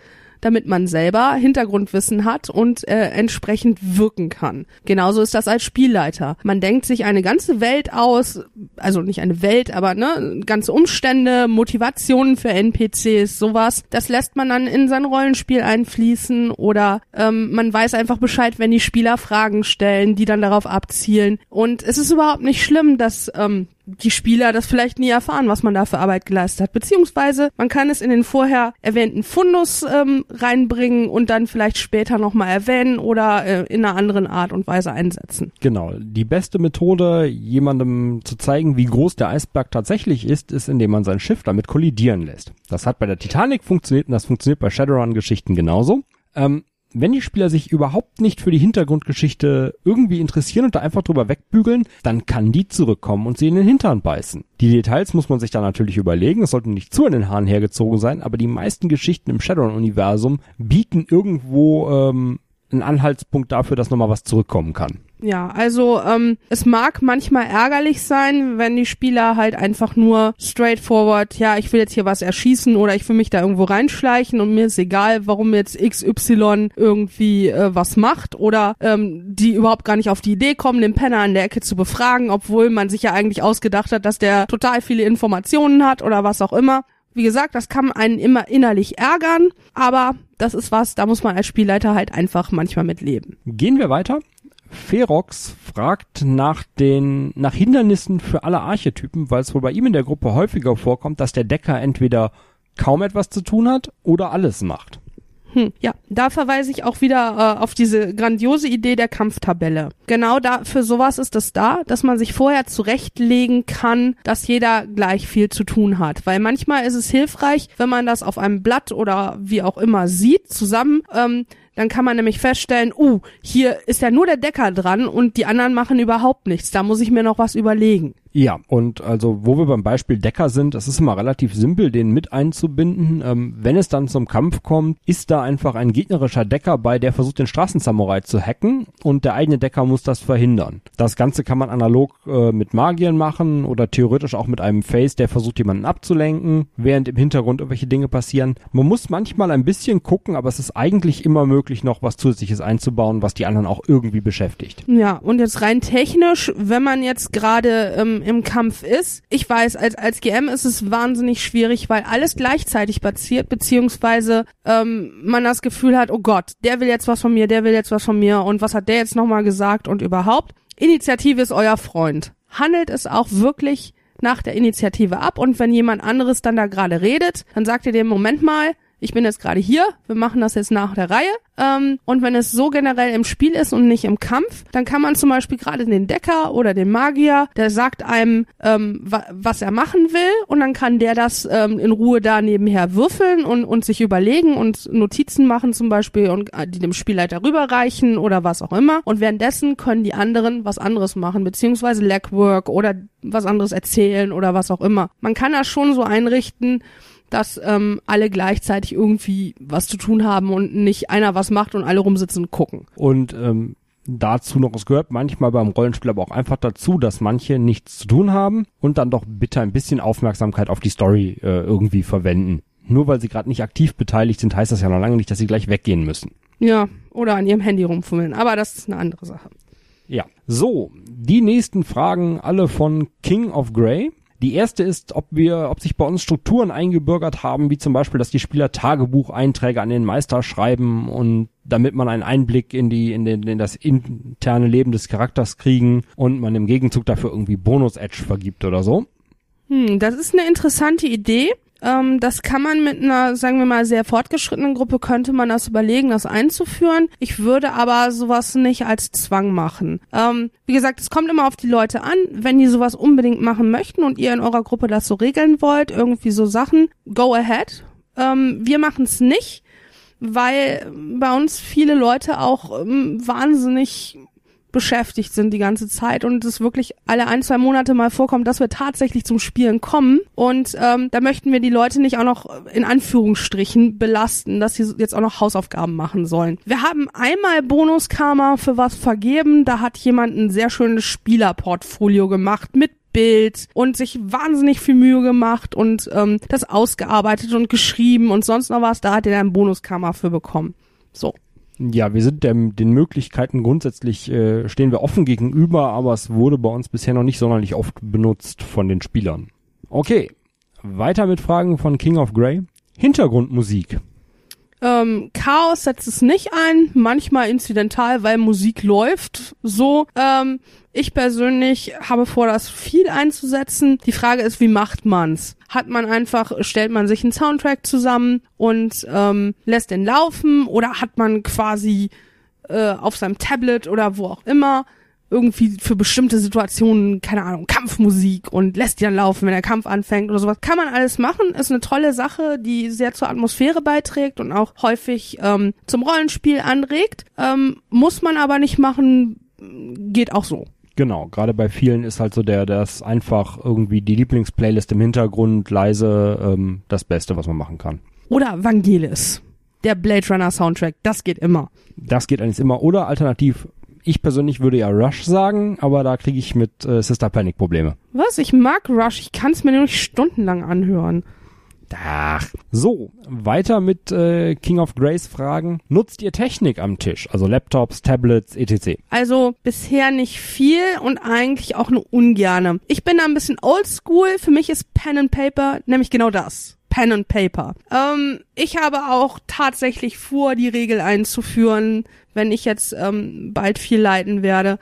damit man selber Hintergrundwissen hat und äh, entsprechend wirken kann. Genauso ist das als Spielleiter. Man denkt sich eine ganze Welt aus, also nicht eine Welt, aber ne, ganze Umstände, Motivationen für NPCs, sowas. Das lässt man dann in sein Rollenspiel einfließen oder ähm, man weiß einfach Bescheid, wenn die Spieler Fragen stellen, die dann darauf abzielen. Und es ist überhaupt nicht schlimm, dass ähm, die Spieler das vielleicht nie erfahren, was man da für Arbeit geleistet hat. Beziehungsweise man kann es in den vorher erwähnten Fundus ähm, reinbringen und dann vielleicht später nochmal erwähnen oder äh, in einer anderen Art und Weise einsetzen. Genau. Die beste Methode, jemandem zu zeigen, wie groß der Eisberg tatsächlich ist, ist, indem man sein Schiff damit kollidieren lässt. Das hat bei der Titanic funktioniert und das funktioniert bei Shadowrun-Geschichten genauso. Ähm, wenn die Spieler sich überhaupt nicht für die Hintergrundgeschichte irgendwie interessieren und da einfach drüber wegbügeln, dann kann die zurückkommen und sie in den Hintern beißen. Die Details muss man sich da natürlich überlegen, es sollten nicht zu in den Haaren hergezogen sein, aber die meisten Geschichten im Shadowrun-Universum bieten irgendwo ähm, einen Anhaltspunkt dafür, dass nochmal was zurückkommen kann. Ja, also ähm, es mag manchmal ärgerlich sein, wenn die Spieler halt einfach nur straightforward, ja, ich will jetzt hier was erschießen oder ich will mich da irgendwo reinschleichen und mir ist egal, warum jetzt XY irgendwie äh, was macht oder ähm, die überhaupt gar nicht auf die Idee kommen, den Penner an der Ecke zu befragen, obwohl man sich ja eigentlich ausgedacht hat, dass der total viele Informationen hat oder was auch immer. Wie gesagt, das kann einen immer innerlich ärgern, aber das ist was, da muss man als Spielleiter halt einfach manchmal mit leben. Gehen wir weiter. Ferox fragt nach den, nach Hindernissen für alle Archetypen, weil es wohl bei ihm in der Gruppe häufiger vorkommt, dass der Decker entweder kaum etwas zu tun hat oder alles macht. Hm, ja, da verweise ich auch wieder äh, auf diese grandiose Idee der Kampftabelle. Genau da für sowas ist es da, dass man sich vorher zurechtlegen kann, dass jeder gleich viel zu tun hat. Weil manchmal ist es hilfreich, wenn man das auf einem Blatt oder wie auch immer sieht, zusammen. Ähm, dann kann man nämlich feststellen, uh, hier ist ja nur der Decker dran und die anderen machen überhaupt nichts. Da muss ich mir noch was überlegen. Ja, und also wo wir beim Beispiel Decker sind, es ist immer relativ simpel, den mit einzubinden. Ähm, wenn es dann zum Kampf kommt, ist da einfach ein gegnerischer Decker bei, der versucht, den Straßensamurai zu hacken und der eigene Decker muss das verhindern. Das Ganze kann man analog äh, mit Magiern machen oder theoretisch auch mit einem Face, der versucht, jemanden abzulenken, während im Hintergrund irgendwelche Dinge passieren. Man muss manchmal ein bisschen gucken, aber es ist eigentlich immer möglich, noch was Zusätzliches einzubauen, was die anderen auch irgendwie beschäftigt. Ja, und jetzt rein technisch, wenn man jetzt gerade ähm, im Kampf ist. Ich weiß, als, als GM ist es wahnsinnig schwierig, weil alles gleichzeitig passiert, beziehungsweise ähm, man das Gefühl hat, oh Gott, der will jetzt was von mir, der will jetzt was von mir und was hat der jetzt nochmal gesagt und überhaupt. Initiative ist euer Freund. Handelt es auch wirklich nach der Initiative ab und wenn jemand anderes dann da gerade redet, dann sagt ihr dem Moment mal, ich bin jetzt gerade hier, wir machen das jetzt nach der Reihe. Ähm, und wenn es so generell im Spiel ist und nicht im Kampf, dann kann man zum Beispiel gerade den Decker oder den Magier, der sagt einem, ähm, wa was er machen will und dann kann der das ähm, in Ruhe da nebenher würfeln und, und sich überlegen und Notizen machen zum Beispiel und äh, die dem Spielleiter rüberreichen oder was auch immer. Und währenddessen können die anderen was anderes machen, beziehungsweise Legwork oder was anderes erzählen oder was auch immer. Man kann das schon so einrichten, dass ähm, alle gleichzeitig irgendwie was zu tun haben und nicht einer was macht und alle rumsitzen und gucken. Und ähm, dazu noch, es gehört manchmal beim Rollenspiel aber auch einfach dazu, dass manche nichts zu tun haben und dann doch bitte ein bisschen Aufmerksamkeit auf die Story äh, irgendwie verwenden. Nur weil sie gerade nicht aktiv beteiligt sind, heißt das ja noch lange nicht, dass sie gleich weggehen müssen. Ja, oder an ihrem Handy rumfummeln, aber das ist eine andere Sache. Ja, so, die nächsten Fragen alle von King of Grey. Die erste ist, ob wir, ob sich bei uns Strukturen eingebürgert haben, wie zum Beispiel, dass die Spieler Tagebucheinträge an den Meister schreiben und damit man einen Einblick in die, in, den, in das interne Leben des Charakters kriegen und man im Gegenzug dafür irgendwie Bonus-Edge vergibt oder so. Hm, das ist eine interessante Idee. Ähm, das kann man mit einer, sagen wir mal, sehr fortgeschrittenen Gruppe, könnte man das überlegen, das einzuführen. Ich würde aber sowas nicht als Zwang machen. Ähm, wie gesagt, es kommt immer auf die Leute an. Wenn die sowas unbedingt machen möchten und ihr in eurer Gruppe das so regeln wollt, irgendwie so Sachen, go ahead. Ähm, wir machen es nicht weil bei uns viele Leute auch ähm, wahnsinnig beschäftigt sind die ganze Zeit und es wirklich alle ein, zwei Monate mal vorkommt, dass wir tatsächlich zum Spielen kommen. Und ähm, da möchten wir die Leute nicht auch noch in Anführungsstrichen belasten, dass sie jetzt auch noch Hausaufgaben machen sollen. Wir haben einmal Bonuskarma für was vergeben. Da hat jemand ein sehr schönes Spielerportfolio gemacht mit Bild und sich wahnsinnig viel Mühe gemacht und ähm, das ausgearbeitet und geschrieben und sonst noch was, da hat er einen Bonuskammer für bekommen. So. Ja, wir sind dem, den Möglichkeiten grundsätzlich, äh, stehen wir offen gegenüber, aber es wurde bei uns bisher noch nicht sonderlich oft benutzt von den Spielern. Okay, weiter mit Fragen von King of Grey. Hintergrundmusik. Ähm, Chaos setzt es nicht ein, manchmal incidental, weil Musik läuft. So, ähm, ich persönlich habe vor, das viel einzusetzen. Die Frage ist, wie macht man's? Hat man einfach, stellt man sich einen Soundtrack zusammen und ähm, lässt den laufen oder hat man quasi äh, auf seinem Tablet oder wo auch immer irgendwie für bestimmte Situationen, keine Ahnung, Kampfmusik und lässt die dann laufen, wenn der Kampf anfängt oder sowas. Kann man alles machen, ist eine tolle Sache, die sehr zur Atmosphäre beiträgt und auch häufig ähm, zum Rollenspiel anregt. Ähm, muss man aber nicht machen, geht auch so. Genau, gerade bei vielen ist halt so der, das einfach irgendwie die Lieblingsplaylist im Hintergrund leise ähm, das Beste, was man machen kann. Oder Vangelis. Der Blade Runner Soundtrack, das geht immer. Das geht eigentlich immer. Oder alternativ ich persönlich würde ja Rush sagen, aber da kriege ich mit äh, Sister Panic Probleme. Was? Ich mag Rush. Ich kann es mir nur nicht stundenlang anhören. Ach. So, weiter mit äh, King of Grace Fragen. Nutzt ihr Technik am Tisch? Also Laptops, Tablets, etc.? Also bisher nicht viel und eigentlich auch nur ungerne. Ich bin da ein bisschen oldschool. Für mich ist Pen and Paper nämlich genau das. Pen and Paper. Ähm, ich habe auch tatsächlich vor, die Regel einzuführen, wenn ich jetzt ähm, bald viel leiten werde,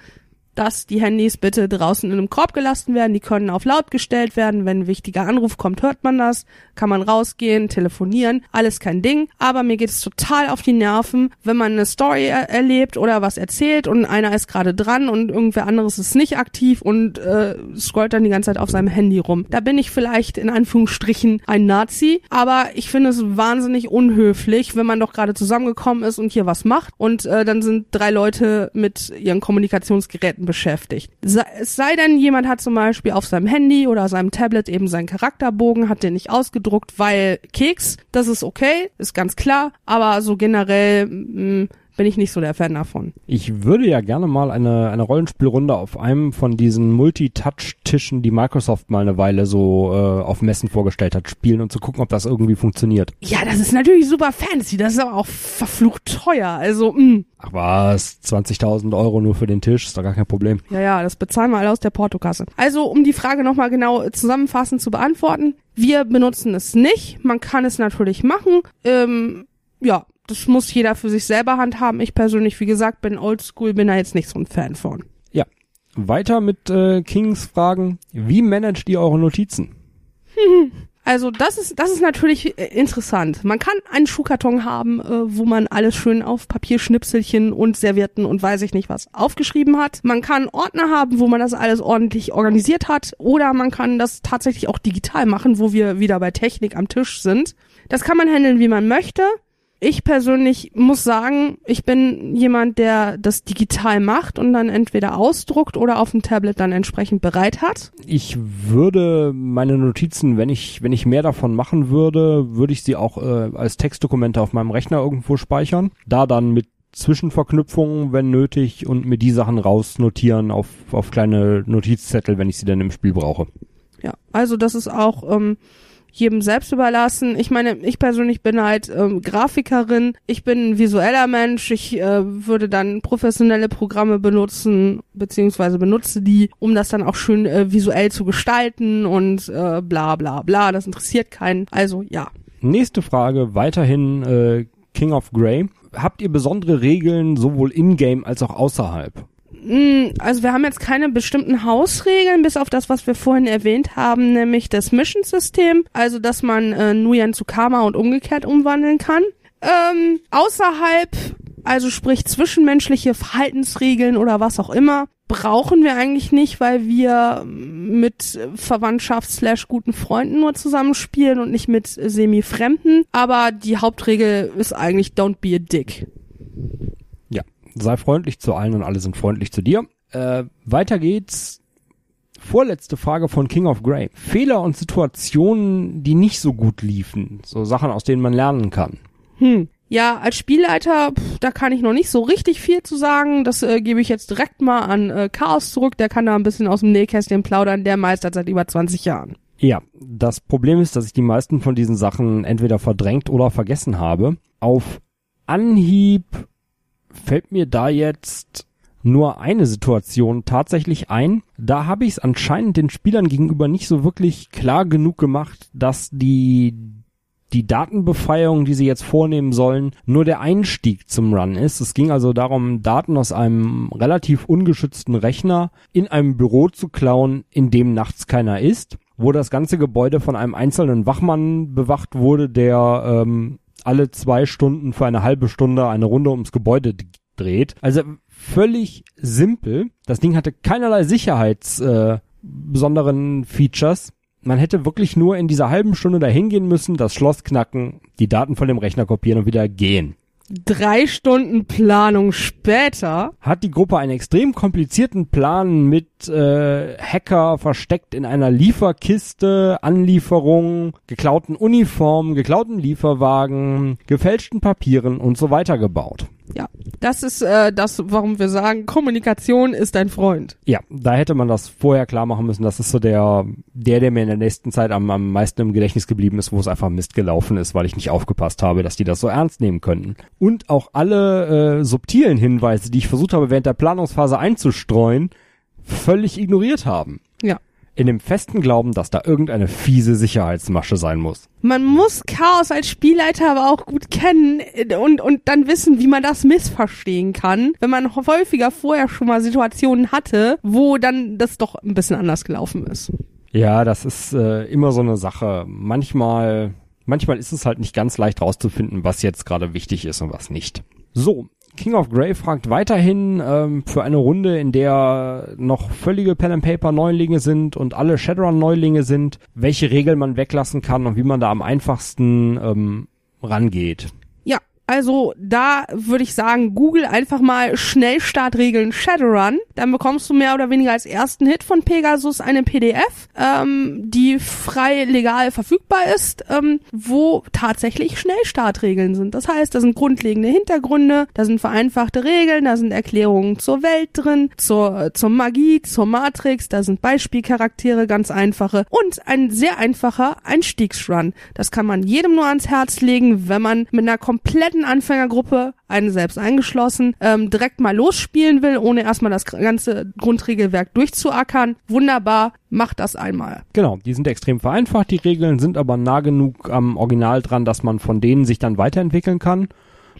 dass die Handys bitte draußen in einem Korb gelassen werden. Die können auf laut gestellt werden. Wenn ein wichtiger Anruf kommt, hört man das. Kann man rausgehen, telefonieren. Alles kein Ding. Aber mir geht es total auf die Nerven, wenn man eine Story er erlebt oder was erzählt und einer ist gerade dran und irgendwer anderes ist nicht aktiv und äh, scrollt dann die ganze Zeit auf seinem Handy rum. Da bin ich vielleicht in Anführungsstrichen ein Nazi. Aber ich finde es wahnsinnig unhöflich, wenn man doch gerade zusammengekommen ist und hier was macht und äh, dann sind drei Leute mit ihren Kommunikationsgeräten Leuten beschäftigt. Es sei denn, jemand hat zum Beispiel auf seinem Handy oder seinem Tablet eben seinen Charakterbogen, hat den nicht ausgedruckt, weil Keks, das ist okay, ist ganz klar, aber so generell mh, mm, bin ich nicht so der Fan davon. Ich würde ja gerne mal eine, eine Rollenspielrunde auf einem von diesen Multi-Touch-Tischen, die Microsoft mal eine Weile so äh, auf Messen vorgestellt hat, spielen und zu gucken, ob das irgendwie funktioniert. Ja, das ist natürlich super fancy, das ist aber auch verflucht teuer, also mh. Mm. Ach was, 20.000 Euro nur für den Tisch, ist doch gar kein Problem. Ja, ja, das bezahlen wir alle aus der Portokasse. Also, um die Frage nochmal genau zusammenfassend zu beantworten, wir benutzen es nicht, man kann es natürlich machen, ähm, ja, das muss jeder für sich selber handhaben. Ich persönlich, wie gesagt, bin oldschool, bin da jetzt nicht so ein Fan von. Ja. Weiter mit äh, Kings Fragen. Wie managt ihr eure Notizen? Also das ist das ist natürlich äh, interessant. Man kann einen Schuhkarton haben, äh, wo man alles schön auf Papierschnipselchen und Servietten und weiß ich nicht was aufgeschrieben hat. Man kann Ordner haben, wo man das alles ordentlich organisiert hat. Oder man kann das tatsächlich auch digital machen, wo wir wieder bei Technik am Tisch sind. Das kann man handeln, wie man möchte ich persönlich muss sagen, ich bin jemand, der das digital macht und dann entweder ausdruckt oder auf dem Tablet dann entsprechend bereit hat. Ich würde meine Notizen, wenn ich, wenn ich mehr davon machen würde, würde ich sie auch äh, als Textdokumente auf meinem Rechner irgendwo speichern. Da dann mit Zwischenverknüpfungen, wenn nötig, und mir die Sachen rausnotieren auf, auf kleine Notizzettel, wenn ich sie dann im Spiel brauche. Ja, also das ist auch ähm, jedem selbst überlassen. Ich meine, ich persönlich bin halt ähm, Grafikerin, ich bin ein visueller Mensch, ich äh, würde dann professionelle Programme benutzen, beziehungsweise benutze die, um das dann auch schön äh, visuell zu gestalten und äh, bla bla bla. Das interessiert keinen. Also ja. Nächste Frage, weiterhin äh, King of Grey. Habt ihr besondere Regeln sowohl in-game als auch außerhalb? Mm, also wir haben jetzt keine bestimmten Hausregeln, bis auf das, was wir vorhin erwähnt haben, nämlich das Mission-System, also dass man äh, Nuyen zu Karma und umgekehrt umwandeln kann. Ähm, außerhalb, also sprich zwischenmenschliche Verhaltensregeln oder was auch immer, brauchen wir eigentlich nicht, weil wir mit Verwandtschaft slash guten Freunden nur zusammenspielen und nicht mit semi-Fremden. Aber die Hauptregel ist eigentlich don't be a dick sei freundlich zu allen und alle sind freundlich zu dir. Äh, weiter geht's. Vorletzte Frage von King of Grey. Fehler und Situationen, die nicht so gut liefen. So Sachen, aus denen man lernen kann. Hm. Ja, als Spielleiter, pff, da kann ich noch nicht so richtig viel zu sagen. Das äh, gebe ich jetzt direkt mal an äh, Chaos zurück. Der kann da ein bisschen aus dem Nähkästchen plaudern. Der meistert seit über 20 Jahren. Ja, das Problem ist, dass ich die meisten von diesen Sachen entweder verdrängt oder vergessen habe. Auf Anhieb fällt mir da jetzt nur eine Situation tatsächlich ein. Da habe ich es anscheinend den Spielern gegenüber nicht so wirklich klar genug gemacht, dass die die Datenbefreiung, die sie jetzt vornehmen sollen, nur der Einstieg zum Run ist. Es ging also darum, Daten aus einem relativ ungeschützten Rechner in einem Büro zu klauen, in dem nachts keiner ist, wo das ganze Gebäude von einem einzelnen Wachmann bewacht wurde, der ähm, alle zwei Stunden für eine halbe Stunde eine Runde ums Gebäude dreht. Also völlig simpel. Das Ding hatte keinerlei Sicherheits äh, besonderen Features. Man hätte wirklich nur in dieser halben Stunde dahin gehen müssen, das Schloss knacken, die Daten von dem Rechner kopieren und wieder gehen. Drei Stunden Planung später Hat die Gruppe einen extrem komplizierten Plan mit äh, Hacker versteckt in einer Lieferkiste, Anlieferung, geklauten Uniformen, geklauten Lieferwagen, gefälschten Papieren und so weiter gebaut. Ja, das ist äh, das, warum wir sagen, Kommunikation ist ein Freund. Ja, da hätte man das vorher klar machen müssen. Das ist so der, der, der mir in der nächsten Zeit am, am meisten im Gedächtnis geblieben ist, wo es einfach Mist gelaufen ist, weil ich nicht aufgepasst habe, dass die das so ernst nehmen könnten. Und auch alle äh, subtilen Hinweise, die ich versucht habe, während der Planungsphase einzustreuen, völlig ignoriert haben. Ja. In dem festen Glauben, dass da irgendeine fiese Sicherheitsmasche sein muss. Man muss Chaos als Spielleiter aber auch gut kennen äh, und, und dann wissen, wie man das missverstehen kann, wenn man häufiger vorher schon mal Situationen hatte, wo dann das doch ein bisschen anders gelaufen ist. Ja, das ist äh, immer so eine Sache. Manchmal, manchmal ist es halt nicht ganz leicht rauszufinden, was jetzt gerade wichtig ist und was nicht. So, King of Grey fragt weiterhin ähm, für eine Runde, in der noch völlige Pen and Paper Neulinge sind und alle Shadowrun Neulinge sind, welche Regeln man weglassen kann und wie man da am einfachsten ähm, rangeht. Also da würde ich sagen, google einfach mal Schnellstartregeln Shadowrun. Dann bekommst du mehr oder weniger als ersten Hit von Pegasus eine PDF, ähm, die frei legal verfügbar ist, ähm, wo tatsächlich Schnellstartregeln sind. Das heißt, da sind grundlegende Hintergründe, da sind vereinfachte Regeln, da sind Erklärungen zur Welt drin, zur, zur Magie, zur Matrix, da sind Beispielcharaktere, ganz einfache und ein sehr einfacher Einstiegsrun. Das kann man jedem nur ans Herz legen, wenn man mit einer kompletten Anfängergruppe, eine selbst eingeschlossen, ähm, direkt mal losspielen will, ohne erstmal das ganze Grundregelwerk durchzuackern. Wunderbar, macht das einmal. Genau, die sind extrem vereinfacht, die Regeln sind aber nah genug am Original dran, dass man von denen sich dann weiterentwickeln kann.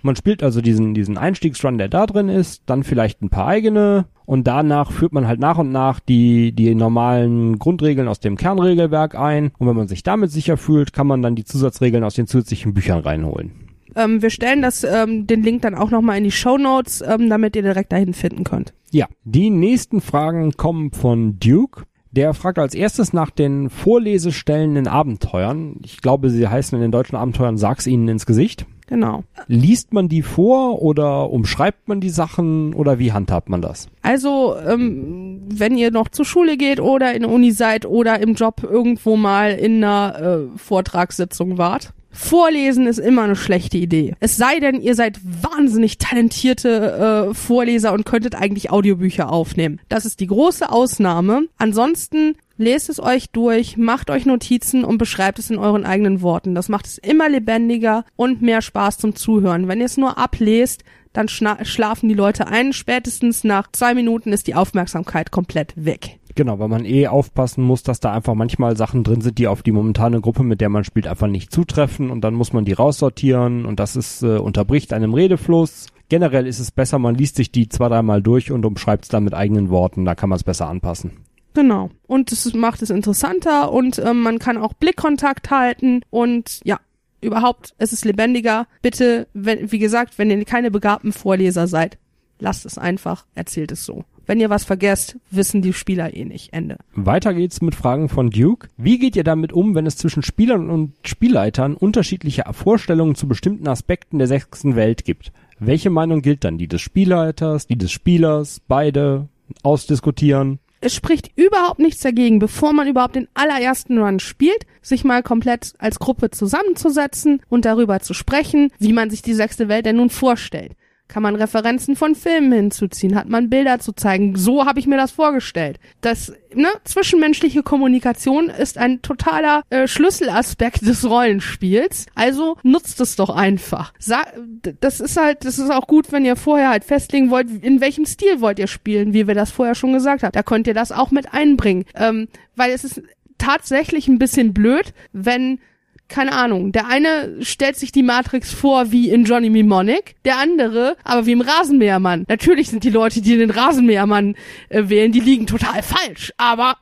Man spielt also diesen, diesen Einstiegsrun, der da drin ist, dann vielleicht ein paar eigene und danach führt man halt nach und nach die, die normalen Grundregeln aus dem Kernregelwerk ein und wenn man sich damit sicher fühlt, kann man dann die Zusatzregeln aus den zusätzlichen Büchern reinholen. Ähm, wir stellen das, ähm, den Link dann auch nochmal in die Show Notes, ähm, damit ihr direkt dahin finden könnt. Ja, die nächsten Fragen kommen von Duke. Der fragt als erstes nach den Vorlesestellen in Abenteuern. Ich glaube, sie heißen in den deutschen Abenteuern Sag's ihnen ins Gesicht. Genau. Liest man die vor oder umschreibt man die Sachen oder wie handhabt man das? Also, ähm, wenn ihr noch zur Schule geht oder in der Uni seid oder im Job irgendwo mal in einer äh, Vortragssitzung wart, Vorlesen ist immer eine schlechte Idee. Es sei denn, ihr seid wahnsinnig talentierte äh, Vorleser und könntet eigentlich Audiobücher aufnehmen. Das ist die große Ausnahme. Ansonsten lest es euch durch, macht euch Notizen und beschreibt es in euren eigenen Worten. Das macht es immer lebendiger und mehr Spaß zum Zuhören. Wenn ihr es nur ablest, dann schlafen die Leute ein. Spätestens nach zwei Minuten ist die Aufmerksamkeit komplett weg. Genau, weil man eh aufpassen muss, dass da einfach manchmal Sachen drin sind, die auf die momentane Gruppe, mit der man spielt, einfach nicht zutreffen und dann muss man die raussortieren und das ist äh, unterbricht einem Redefluss. Generell ist es besser, man liest sich die zwei, dreimal durch und umschreibt es dann mit eigenen Worten, da kann man es besser anpassen. Genau. Und es macht es interessanter und ähm, man kann auch Blickkontakt halten und ja, überhaupt, es ist lebendiger. Bitte, wenn, wie gesagt, wenn ihr keine begabten Vorleser seid, lasst es einfach, erzählt es so. Wenn ihr was vergesst, wissen die Spieler eh nicht. Ende. Weiter geht's mit Fragen von Duke. Wie geht ihr damit um, wenn es zwischen Spielern und Spielleitern unterschiedliche Vorstellungen zu bestimmten Aspekten der sechsten Welt gibt? Welche Meinung gilt dann? Die des Spielleiters, die des Spielers, beide? Ausdiskutieren? es spricht überhaupt nichts dagegen, bevor man überhaupt den allerersten Run spielt, sich mal komplett als Gruppe zusammenzusetzen und darüber zu sprechen, wie man sich die sechste Welt denn nun vorstellt. Kann man Referenzen von Filmen hinzuziehen? Hat man Bilder zu zeigen? So habe ich mir das vorgestellt. Das ne, zwischenmenschliche Kommunikation ist ein totaler äh, Schlüsselaspekt des Rollenspiels. Also nutzt es doch einfach. Sa das ist halt, das ist auch gut, wenn ihr vorher halt festlegen wollt, in welchem Stil wollt ihr spielen, wie wir das vorher schon gesagt haben. Da könnt ihr das auch mit einbringen, ähm, weil es ist tatsächlich ein bisschen blöd, wenn keine Ahnung, der eine stellt sich die Matrix vor wie in Johnny Mnemonic, der andere aber wie im Rasenmähermann. Natürlich sind die Leute, die den Rasenmähermann äh, wählen, die liegen total falsch, aber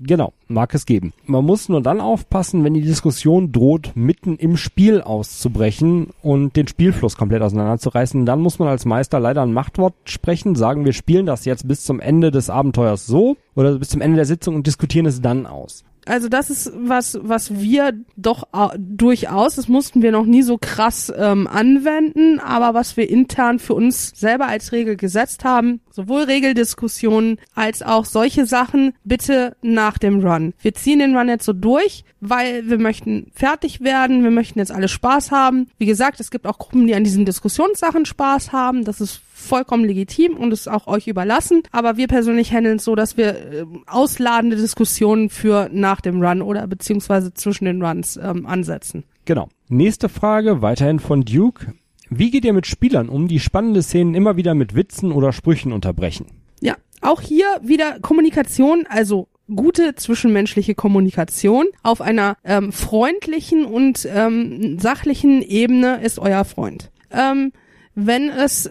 Genau, mag es geben. Man muss nur dann aufpassen, wenn die Diskussion droht, mitten im Spiel auszubrechen und den Spielfluss komplett auseinanderzureißen. Dann muss man als Meister leider ein Machtwort sprechen, sagen, wir spielen das jetzt bis zum Ende des Abenteuers so oder bis zum Ende der Sitzung und diskutieren es dann aus also das ist was, was wir doch durchaus, das mussten wir noch nie so krass ähm, anwenden, aber was wir intern für uns selber als Regel gesetzt haben, sowohl Regeldiskussionen als auch solche Sachen, bitte nach dem Run. Wir ziehen den Run jetzt so durch, weil wir möchten fertig werden, wir möchten jetzt alle Spaß haben. Wie gesagt, es gibt auch Gruppen, die an diesen Diskussionssachen Spaß haben, das ist vollkommen legitim und ist auch euch überlassen. Aber wir persönlich handeln es so, dass wir äh, ausladende Diskussionen für nach dem Run oder beziehungsweise zwischen den Runs ähm, ansetzen. Genau. Nächste Frage, weiterhin von Duke. Wie geht ihr mit Spielern um, die spannende Szenen immer wieder mit Witzen oder Sprüchen unterbrechen? Ja, auch hier wieder Kommunikation, also gute zwischenmenschliche Kommunikation auf einer ähm, freundlichen und ähm, sachlichen Ebene ist euer Freund. Ähm, wenn es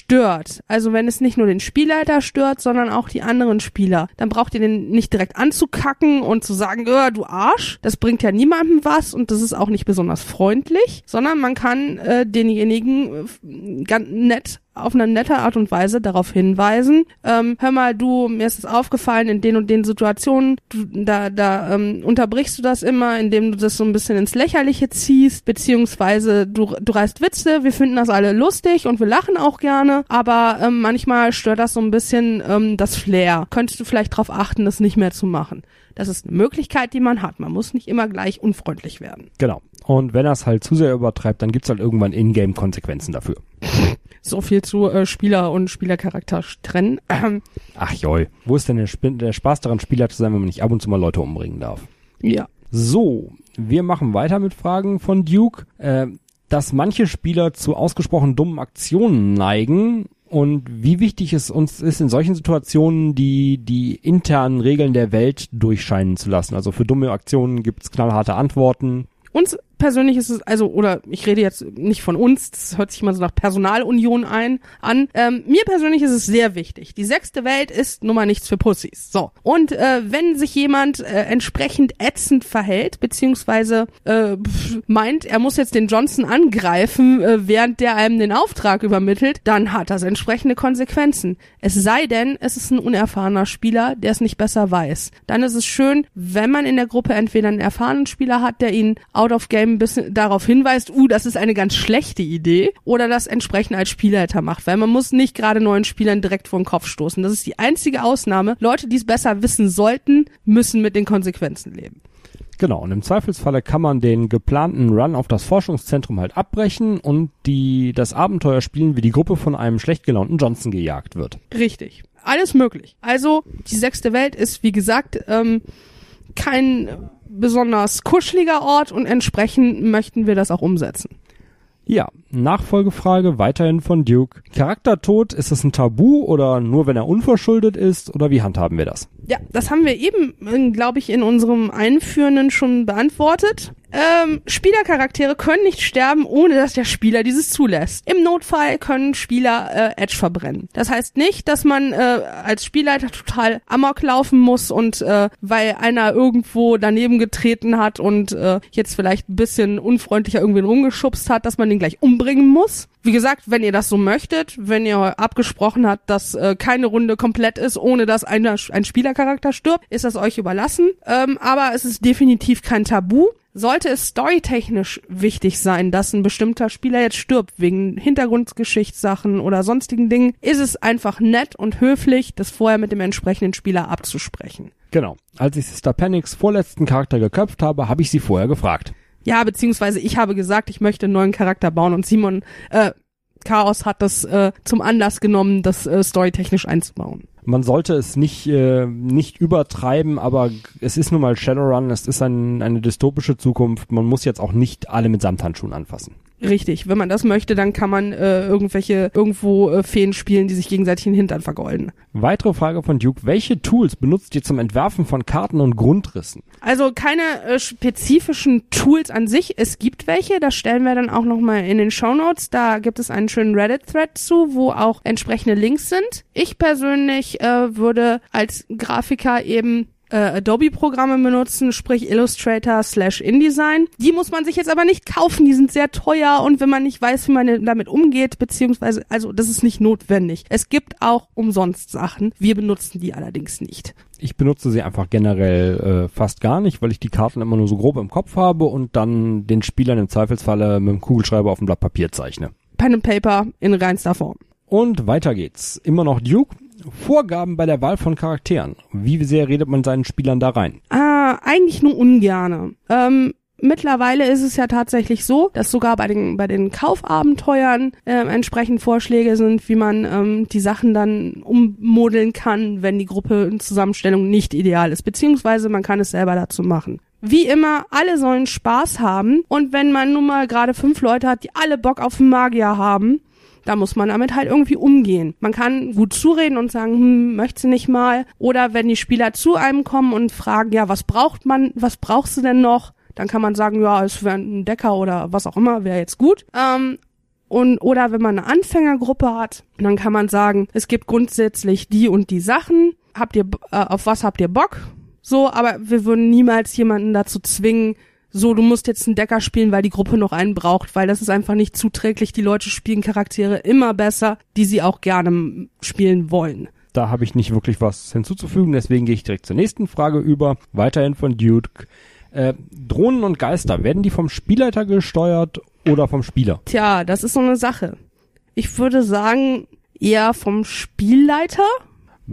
stört, also wenn es nicht nur den Spielleiter stört, sondern auch die anderen Spieler, dann braucht ihr den nicht direkt anzukacken und zu sagen, oh, du Arsch. Das bringt ja niemandem was und das ist auch nicht besonders freundlich, sondern man kann äh, denjenigen äh, ganz nett auf eine nette Art und Weise darauf hinweisen, ähm, hör mal, du, mir ist es aufgefallen, in den und den Situationen, du, da, da ähm, unterbrichst du das immer, indem du das so ein bisschen ins Lächerliche ziehst, beziehungsweise du, du reißt Witze, wir finden das alle lustig und wir lachen auch gerne, aber ähm, manchmal stört das so ein bisschen ähm, das Flair. Könntest du vielleicht darauf achten, das nicht mehr zu machen? Das ist eine Möglichkeit, die man hat. Man muss nicht immer gleich unfreundlich werden. Genau. Und wenn er es halt zu sehr übertreibt, dann gibt's halt irgendwann Ingame-Konsequenzen dafür. So viel zu äh, Spieler und Spielercharakter trennen. Ach joi, wo ist denn der, Sp der Spaß daran, Spieler zu sein, wenn man nicht ab und zu mal Leute umbringen darf? Ja. So, wir machen weiter mit Fragen von Duke. Äh, dass manche Spieler zu ausgesprochen dummen Aktionen neigen und wie wichtig es uns ist, in solchen Situationen die, die internen Regeln der Welt durchscheinen zu lassen. Also für dumme Aktionen gibt's knallharte Antworten. Uns persönlich ist es, also, oder ich rede jetzt nicht von uns, das hört sich mal so nach Personalunion ein, an. Ähm, mir persönlich ist es sehr wichtig. Die sechste Welt ist nun mal nichts für Pussys. So. Und äh, wenn sich jemand äh, entsprechend ätzend verhält, beziehungsweise äh, meint, er muss jetzt den Johnson angreifen, äh, während der einem den Auftrag übermittelt, dann hat das entsprechende Konsequenzen. Es sei denn, es ist ein unerfahrener Spieler, der es nicht besser weiß. Dann ist es schön, wenn man in der Gruppe entweder einen erfahrenen Spieler hat, der ihn out of game ein bisschen darauf hinweist, uh, das ist eine ganz schlechte Idee, oder das entsprechend als Spielleiter macht, weil man muss nicht gerade neuen Spielern direkt vor den Kopf stoßen. Das ist die einzige Ausnahme. Leute, die es besser wissen sollten, müssen mit den Konsequenzen leben. Genau, und im Zweifelsfalle kann man den geplanten Run auf das Forschungszentrum halt abbrechen und die, das Abenteuer spielen, wie die Gruppe von einem schlecht gelaunten Johnson gejagt wird. Richtig. Alles möglich. Also, die sechste Welt ist, wie gesagt, ähm, kein besonders kuscheliger Ort und entsprechend möchten wir das auch umsetzen. Ja, Nachfolgefrage weiterhin von Duke. Charaktertod, ist das ein Tabu oder nur wenn er unverschuldet ist oder wie handhaben wir das? Ja, das haben wir eben, äh, glaube ich, in unserem Einführenden schon beantwortet. Ähm, Spielercharaktere können nicht sterben, ohne dass der Spieler dieses zulässt. Im Notfall können Spieler äh, Edge verbrennen. Das heißt nicht, dass man äh, als Spielleiter total amok laufen muss und äh, weil einer irgendwo daneben getreten hat und äh, jetzt vielleicht ein bisschen unfreundlicher irgendwie rumgeschubst hat, dass man den gleich umbringen muss. Wie gesagt, wenn ihr das so möchtet, wenn ihr abgesprochen habt, dass äh, keine Runde komplett ist, ohne dass einer, ein Spielercharakter stirbt, ist das euch überlassen. Ähm, aber es ist definitiv kein Tabu. sollte es storytechnisch wichtig sein, dass ein bestimmter Spieler jetzt stirbt wegen Hintergrundgeschichtssachen oder sonstigen Dingen, ist es einfach nett und höflich, das vorher mit dem entsprechenden Spieler abzusprechen. Genau. Als ich Sister Panics vorletzten Charakter geköpft habe, habe ich sie vorher gefragt. Ja, beziehungsweise ich habe gesagt, ich möchte einen neuen Charakter bauen und Simon, äh, Chaos hat das äh, zum Anlass genommen, das äh, storytechnisch einzubauen. Man sollte es nicht, äh, nicht übertreiben, aber es ist nun mal Shadowrun, es ist ein, eine dystopische Zukunft. Man muss jetzt auch nicht alle mit Samthandschuhen anfassen. Richtig, wenn man das möchte, dann kann man äh, irgendwelche irgendwo äh, Feen spielen, die sich gegenseitig den Hintern vergolden. Weitere Frage von Duke. Welche Tools benutzt ihr zum Entwerfen von Karten und Grundrissen? Also keine äh, spezifischen Tools an sich. Es gibt welche, das stellen wir dann auch nochmal in den Show Notes. Da gibt es einen schönen Reddit-Thread zu, wo auch entsprechende Links sind. Ich persönlich äh, würde als Grafiker eben äh, Adobe-Programme benutzen, sprich Illustrator slash InDesign. Die muss man sich jetzt aber nicht kaufen, die sind sehr teuer und wenn man nicht weiß, wie man damit umgeht, beziehungsweise, also das ist nicht notwendig. Es gibt auch umsonst Sachen, wir benutzen die allerdings nicht. Ich benutze sie einfach generell äh, fast gar nicht, weil ich die Karten immer nur so grob im Kopf habe und dann den Spielern im Zweifelsfalle mit dem Kugelschreiber auf dem Blatt Papier zeichne. Pen and Paper in reinster Form. Und weiter geht's. Immer noch Duke. Vorgaben bei der Wahl von Charakteren. Wie sehr redet man seinen Spielern da rein? Ah, eigentlich nur ungerne. Ähm, mittlerweile ist es ja tatsächlich so, dass sogar bei den, bei den Kaufabenteuern äh, entsprechend Vorschläge sind, wie man ähm, die Sachen dann ummodeln kann, wenn die Gruppe in Zusammenstellung nicht ideal ist. Beziehungsweise man kann es selber dazu machen. Wie immer, alle sollen Spaß haben. Und wenn man nun mal gerade fünf Leute hat, die alle Bock auf Magier haben, da muss man damit halt irgendwie umgehen. Man kann gut zureden und sagen, hm, möchtest du nicht mal? Oder wenn die Spieler zu einem kommen und fragen, ja, was braucht man, was brauchst du denn noch? Dann kann man sagen, ja, es wäre ein Decker oder was auch immer, wäre jetzt gut. Ähm, und oder wenn man eine Anfängergruppe hat, dann kann man sagen, es gibt grundsätzlich die und die Sachen. Habt ihr äh, auf was habt ihr Bock? So, aber wir würden niemals jemanden dazu zwingen, so, du musst jetzt einen Decker spielen, weil die Gruppe noch einen braucht, weil das ist einfach nicht zuträglich. Die Leute spielen Charaktere immer besser, die sie auch gerne spielen wollen. Da habe ich nicht wirklich was hinzuzufügen, deswegen gehe ich direkt zur nächsten Frage über. Weiterhin von Duke. Äh, Drohnen und Geister, werden die vom Spielleiter gesteuert oder vom Spieler? Tja, das ist so eine Sache. Ich würde sagen, eher vom Spielleiter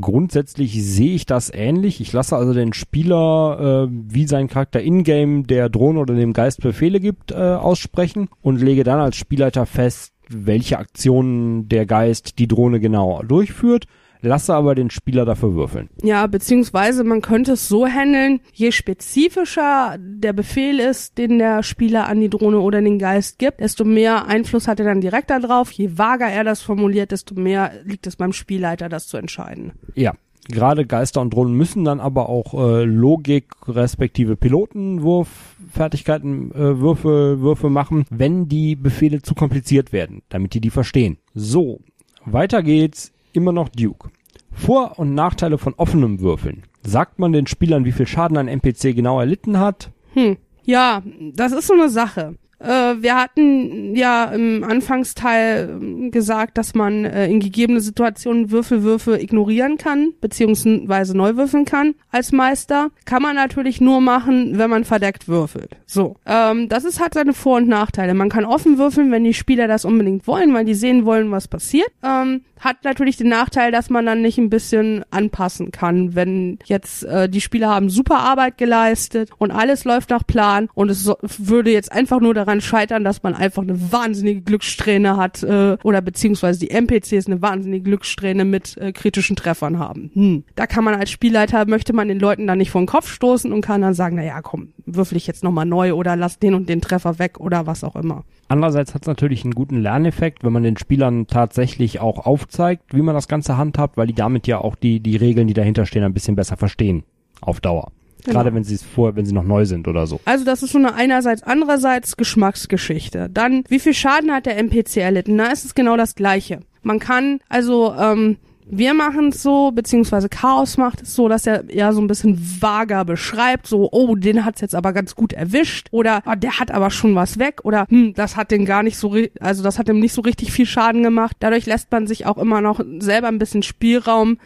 Grundsätzlich sehe ich das ähnlich. Ich lasse also den Spieler, äh, wie sein Charakter in-game der Drohne oder dem Geist Befehle gibt, äh, aussprechen und lege dann als Spielleiter fest, welche Aktionen der Geist die Drohne genau durchführt lasse aber den Spieler dafür würfeln. Ja, beziehungsweise man könnte es so handeln, je spezifischer der Befehl ist, den der Spieler an die Drohne oder den Geist gibt, desto mehr Einfluss hat er dann direkt darauf. Je vager er das formuliert, desto mehr liegt es beim Spielleiter, das zu entscheiden. Ja. Gerade Geister und Drohnen müssen dann aber auch äh, Logik respektive Pilotenwurffertigkeiten äh, Würfe Würfe machen, wenn die Befehle zu kompliziert werden, damit die die verstehen. So, weiter geht's immer noch Duke. Vor- und Nachteile von offenem Würfeln. Sagt man den Spielern, wie viel Schaden ein NPC genau erlitten hat? Hm. Ja, das ist so eine Sache. Äh, wir hatten ja im Anfangsteil ähm, gesagt, dass man äh, in gegebene Situationen Würfelwürfe ignorieren kann, beziehungsweise neu würfeln kann als Meister. Kann man natürlich nur machen, wenn man verdeckt würfelt. So. Ähm, das ist halt seine Vor- und Nachteile. Man kann offen würfeln, wenn die Spieler das unbedingt wollen, weil die sehen wollen, was passiert. Ähm, hat natürlich den Nachteil, dass man dann nicht ein bisschen anpassen kann, wenn jetzt äh, die Spieler haben super Arbeit geleistet und alles läuft nach Plan und es so, würde jetzt einfach nur daran scheitern, dass man einfach eine wahnsinnige Glückssträhne hat äh, oder beziehungsweise die NPCs eine wahnsinnige Glückssträhne mit äh, kritischen Treffern haben. Hm. Da kann man als Spielleiter, möchte man den Leuten dann nicht vor den Kopf stoßen und kann dann sagen, na ja, komm, würfel ich jetzt nochmal neu oder lass den und den Treffer weg oder was auch immer. Andererseits hat es natürlich einen guten Lerneffekt, wenn man den Spielern tatsächlich auch aufzeigt, wie man das Ganze handhabt, weil die damit ja auch die, die Regeln, die dahinter stehen, ein bisschen besser verstehen. Auf Dauer. Genau. Gerade wenn sie es vor, wenn sie noch neu sind oder so. Also das ist so eine einerseits, andererseits Geschmacksgeschichte. Dann, wie viel Schaden hat der NPC erlitten? Na, ist es genau das Gleiche. Man kann also ähm, wir machen es so, beziehungsweise Chaos macht es so, dass er eher so ein bisschen vager beschreibt, so, oh, den hat's jetzt aber ganz gut erwischt oder oh, der hat aber schon was weg oder hm, das hat den gar nicht so, also das hat ihm nicht so richtig viel Schaden gemacht. Dadurch lässt man sich auch immer noch selber ein bisschen Spielraum,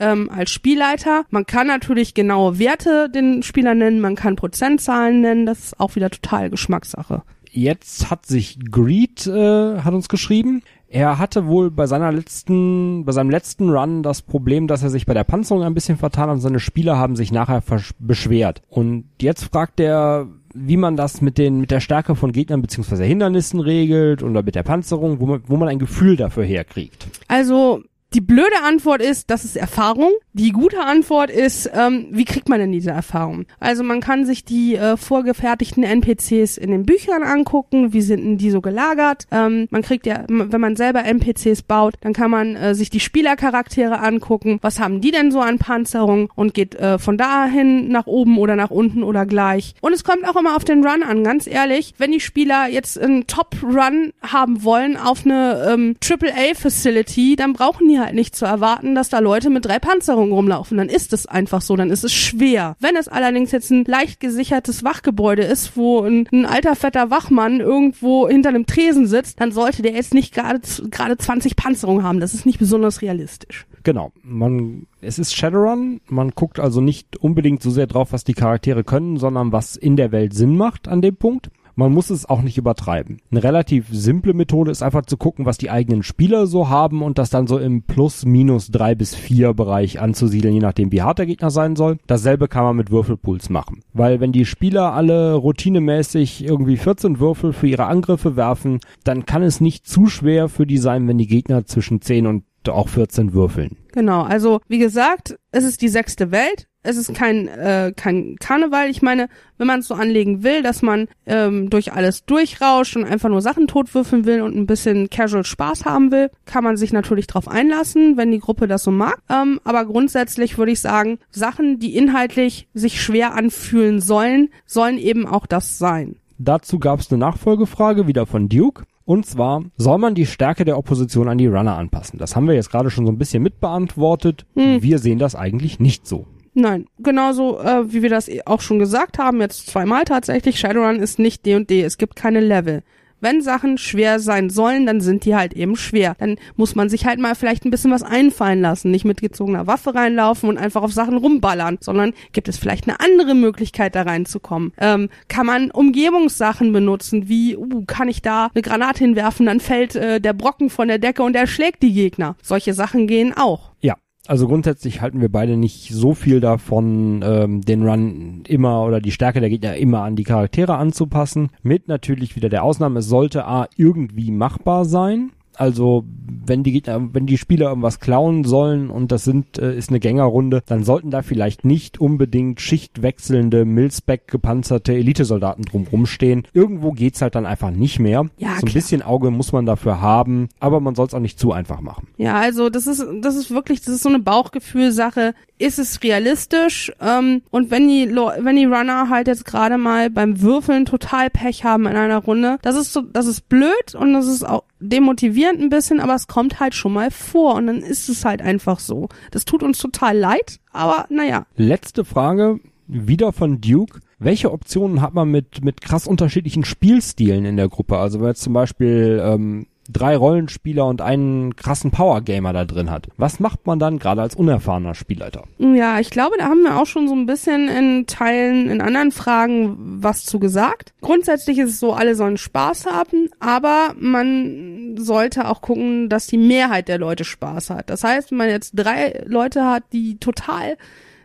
ähm, als Spielleiter. Man kann natürlich genaue Werte den Spielern nennen, man kann Prozentzahlen nennen, das ist auch wieder total Geschmackssache. Jetzt hat sich Greed äh, hat uns geschrieben. Er hatte wohl bei seiner letzten, bei seinem letzten Run das Problem, dass er sich bei der Panzerung ein bisschen vertan hat und seine Spieler haben sich nachher beschwert. Und jetzt fragt er, wie man das mit den mit der Stärke von Gegnern beziehungsweise Hindernissen regelt oder mit der Panzerung, wo man, wo man ein Gefühl dafür herkriegt. Also die blöde Antwort ist, das ist Erfahrung. Die gute Antwort ist, ähm, wie kriegt man denn diese Erfahrung? Also man kann sich die äh, vorgefertigten NPCs in den Büchern angucken, wie sind denn die so gelagert. Ähm, man kriegt ja, wenn man selber NPCs baut, dann kann man äh, sich die Spielercharaktere angucken, was haben die denn so an Panzerung und geht äh, von dahin nach oben oder nach unten oder gleich. Und es kommt auch immer auf den Run an, ganz ehrlich. Wenn die Spieler jetzt einen Top-Run haben wollen auf eine ähm, AAA-Facility, dann brauchen die halt nicht zu erwarten, dass da Leute mit drei Panzerungen rumlaufen. Dann ist es einfach so, dann ist es schwer. Wenn es allerdings jetzt ein leicht gesichertes Wachgebäude ist, wo ein, ein alter fetter Wachmann irgendwo hinter einem Tresen sitzt, dann sollte der jetzt nicht gerade gerade 20 Panzerungen haben. Das ist nicht besonders realistisch. Genau. Man, es ist Shadowrun. Man guckt also nicht unbedingt so sehr drauf, was die Charaktere können, sondern was in der Welt Sinn macht an dem Punkt. Man muss es auch nicht übertreiben. Eine relativ simple Methode ist einfach zu gucken, was die eigenen Spieler so haben und das dann so im plus minus drei bis vier Bereich anzusiedeln, je nachdem wie hart der Gegner sein soll. Dasselbe kann man mit Würfelpools machen. Weil wenn die Spieler alle routinemäßig irgendwie 14 Würfel für ihre Angriffe werfen, dann kann es nicht zu schwer für die sein, wenn die Gegner zwischen 10 und auch 14 würfeln. Genau, also wie gesagt, es ist die sechste Welt es ist kein, äh, kein Karneval. Ich meine, wenn man es so anlegen will, dass man ähm, durch alles durchrauscht und einfach nur Sachen totwürfeln will und ein bisschen Casual Spaß haben will, kann man sich natürlich drauf einlassen, wenn die Gruppe das so mag. Ähm, aber grundsätzlich würde ich sagen, Sachen, die inhaltlich sich schwer anfühlen sollen, sollen eben auch das sein. Dazu gab es eine Nachfolgefrage wieder von Duke. Und zwar, soll man die Stärke der Opposition an die Runner anpassen? Das haben wir jetzt gerade schon so ein bisschen mitbeantwortet. Hm. Wir sehen das eigentlich nicht so. Nein, genauso äh, wie wir das auch schon gesagt haben, jetzt zweimal tatsächlich, Shadowrun ist nicht D&D, es gibt keine Level. Wenn Sachen schwer sein sollen, dann sind die halt eben schwer. Dann muss man sich halt mal vielleicht ein bisschen was einfallen lassen, nicht mit gezogener Waffe reinlaufen und einfach auf Sachen rumballern, sondern gibt es vielleicht eine andere Möglichkeit da reinzukommen. Ähm, kann man Umgebungssachen benutzen, wie, uh, kann ich da eine Granate hinwerfen, dann fällt äh, der Brocken von der Decke und erschlägt die Gegner. Solche Sachen gehen auch. Ja, also grundsätzlich halten wir beide nicht so viel davon, ähm, den Run immer oder die Stärke der Gegner immer an die Charaktere anzupassen. Mit natürlich wieder der Ausnahme, es sollte A irgendwie machbar sein. Also wenn die Gegner, wenn die Spieler irgendwas klauen sollen und das sind äh, ist eine Gängerrunde, dann sollten da vielleicht nicht unbedingt schichtwechselnde Milspec gepanzerte Elitesoldaten drumrum stehen. Irgendwo geht's halt dann einfach nicht mehr. Ja, so ein bisschen Auge muss man dafür haben, aber man soll es auch nicht zu einfach machen. Ja, also das ist das ist wirklich das ist so eine Bauchgefühlsache. Ist es realistisch? Ähm, und wenn die wenn die Runner halt jetzt gerade mal beim Würfeln total Pech haben in einer Runde, das ist so das ist blöd und das ist auch demotivierend ein bisschen, aber es kommt halt schon mal vor und dann ist es halt einfach so. Das tut uns total leid, aber naja. Letzte Frage, wieder von Duke. Welche Optionen hat man mit, mit krass unterschiedlichen Spielstilen in der Gruppe? Also wenn jetzt zum Beispiel ähm, drei Rollenspieler und einen krassen Power-Gamer da drin hat. Was macht man dann gerade als unerfahrener Spielleiter? Ja, ich glaube, da haben wir auch schon so ein bisschen in Teilen, in anderen Fragen was zu gesagt. Grundsätzlich ist es so, alle sollen Spaß haben, aber man sollte auch gucken, dass die Mehrheit der Leute Spaß hat. Das heißt, wenn man jetzt drei Leute hat, die total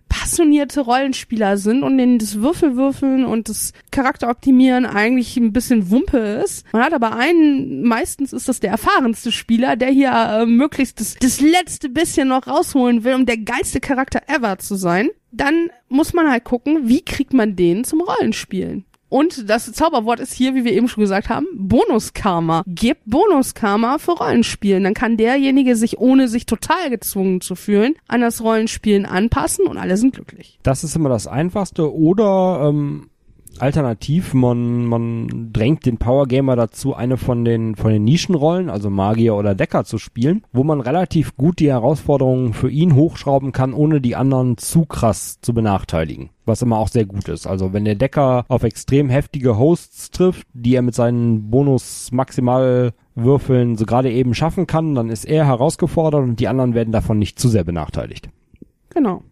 passionierte Rollenspieler sind und denen das Würfelwürfeln und das Charakteroptimieren eigentlich ein bisschen Wumpe ist. Man hat aber einen, meistens ist das der erfahrenste Spieler, der hier äh, möglichst das, das letzte bisschen noch rausholen will, um der geilste Charakter ever zu sein. Dann muss man halt gucken, wie kriegt man den zum Rollenspielen. Und das Zauberwort ist hier, wie wir eben schon gesagt haben, Bonuskarma. Gebt Bonuskarma für Rollenspielen. Dann kann derjenige sich, ohne sich total gezwungen zu fühlen, an das Rollenspielen anpassen und alle sind glücklich. Das ist immer das Einfachste. Oder ähm, Alternativ, man, man drängt den Power Gamer dazu, eine von den, von den Nischenrollen, also Magier oder Decker zu spielen, wo man relativ gut die Herausforderungen für ihn hochschrauben kann, ohne die anderen zu krass zu benachteiligen. Was immer auch sehr gut ist. Also wenn der Decker auf extrem heftige Hosts trifft, die er mit seinen Bonus maximal Würfeln so gerade eben schaffen kann, dann ist er herausgefordert und die anderen werden davon nicht zu sehr benachteiligt. Genau.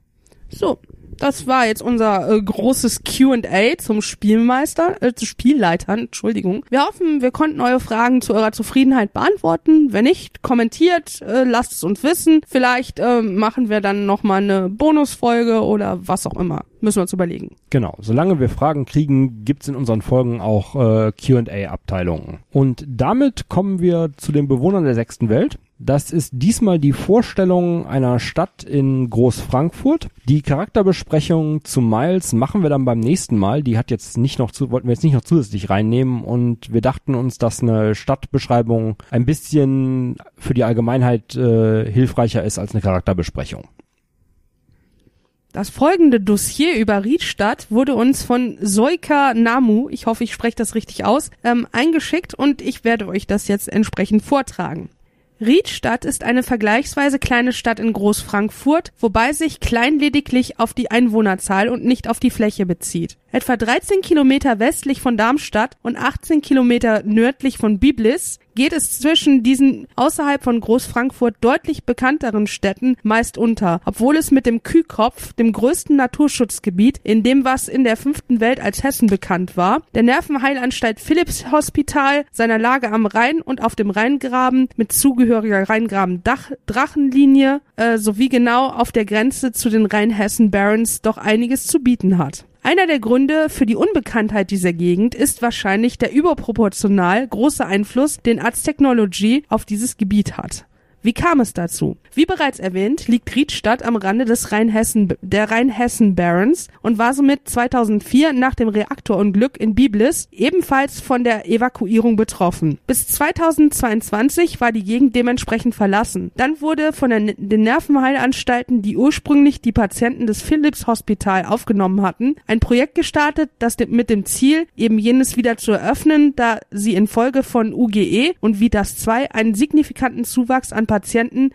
So, das war jetzt unser äh, großes Q&A zum Spielmeister, äh, zu Spielleitern, Entschuldigung. Wir hoffen, wir konnten eure Fragen zu eurer Zufriedenheit beantworten. Wenn nicht, kommentiert, äh, lasst es uns wissen. Vielleicht äh, machen wir dann nochmal eine Bonusfolge oder was auch immer. Müssen wir uns überlegen. Genau, solange wir Fragen kriegen, gibt's in unseren Folgen auch äh, QA-Abteilungen. Und damit kommen wir zu den Bewohnern der sechsten Welt. Das ist diesmal die Vorstellung einer Stadt in Großfrankfurt. Die Charakterbesprechung zu Miles machen wir dann beim nächsten Mal. Die hat jetzt nicht noch zu, wollten wir jetzt nicht noch zusätzlich reinnehmen und wir dachten uns, dass eine Stadtbeschreibung ein bisschen für die Allgemeinheit äh, hilfreicher ist als eine Charakterbesprechung. Das folgende Dossier über Riedstadt wurde uns von Soika Namu, ich hoffe, ich spreche das richtig aus, ähm, eingeschickt und ich werde euch das jetzt entsprechend vortragen. Riedstadt ist eine vergleichsweise kleine Stadt in Großfrankfurt, wobei sich klein lediglich auf die Einwohnerzahl und nicht auf die Fläche bezieht. Etwa 13 Kilometer westlich von Darmstadt und 18 Kilometer nördlich von Biblis geht es zwischen diesen außerhalb von Großfrankfurt deutlich bekannteren Städten meist unter, obwohl es mit dem Kühkopf, dem größten Naturschutzgebiet, in dem was in der fünften Welt als Hessen bekannt war, der Nervenheilanstalt Philips Hospital, seiner Lage am Rhein und auf dem Rheingraben mit zugehöriger Rheingraben-Drachenlinie äh, sowie genau auf der Grenze zu den Rheinhessen Barons doch einiges zu bieten hat. Einer der Gründe für die Unbekanntheit dieser Gegend ist wahrscheinlich der überproportional große Einfluss, den Arts auf dieses Gebiet hat. Wie kam es dazu? Wie bereits erwähnt, liegt Riedstadt am Rande des Rheinhessen, der Rheinhessen Barons und war somit 2004 nach dem Reaktorunglück in Biblis ebenfalls von der Evakuierung betroffen. Bis 2022 war die Gegend dementsprechend verlassen. Dann wurde von der, den Nervenheilanstalten, die ursprünglich die Patienten des Philips Hospital aufgenommen hatten, ein Projekt gestartet, das mit dem Ziel, eben jenes wieder zu eröffnen, da sie infolge von UGE und Vitas 2 einen signifikanten Zuwachs an Patienten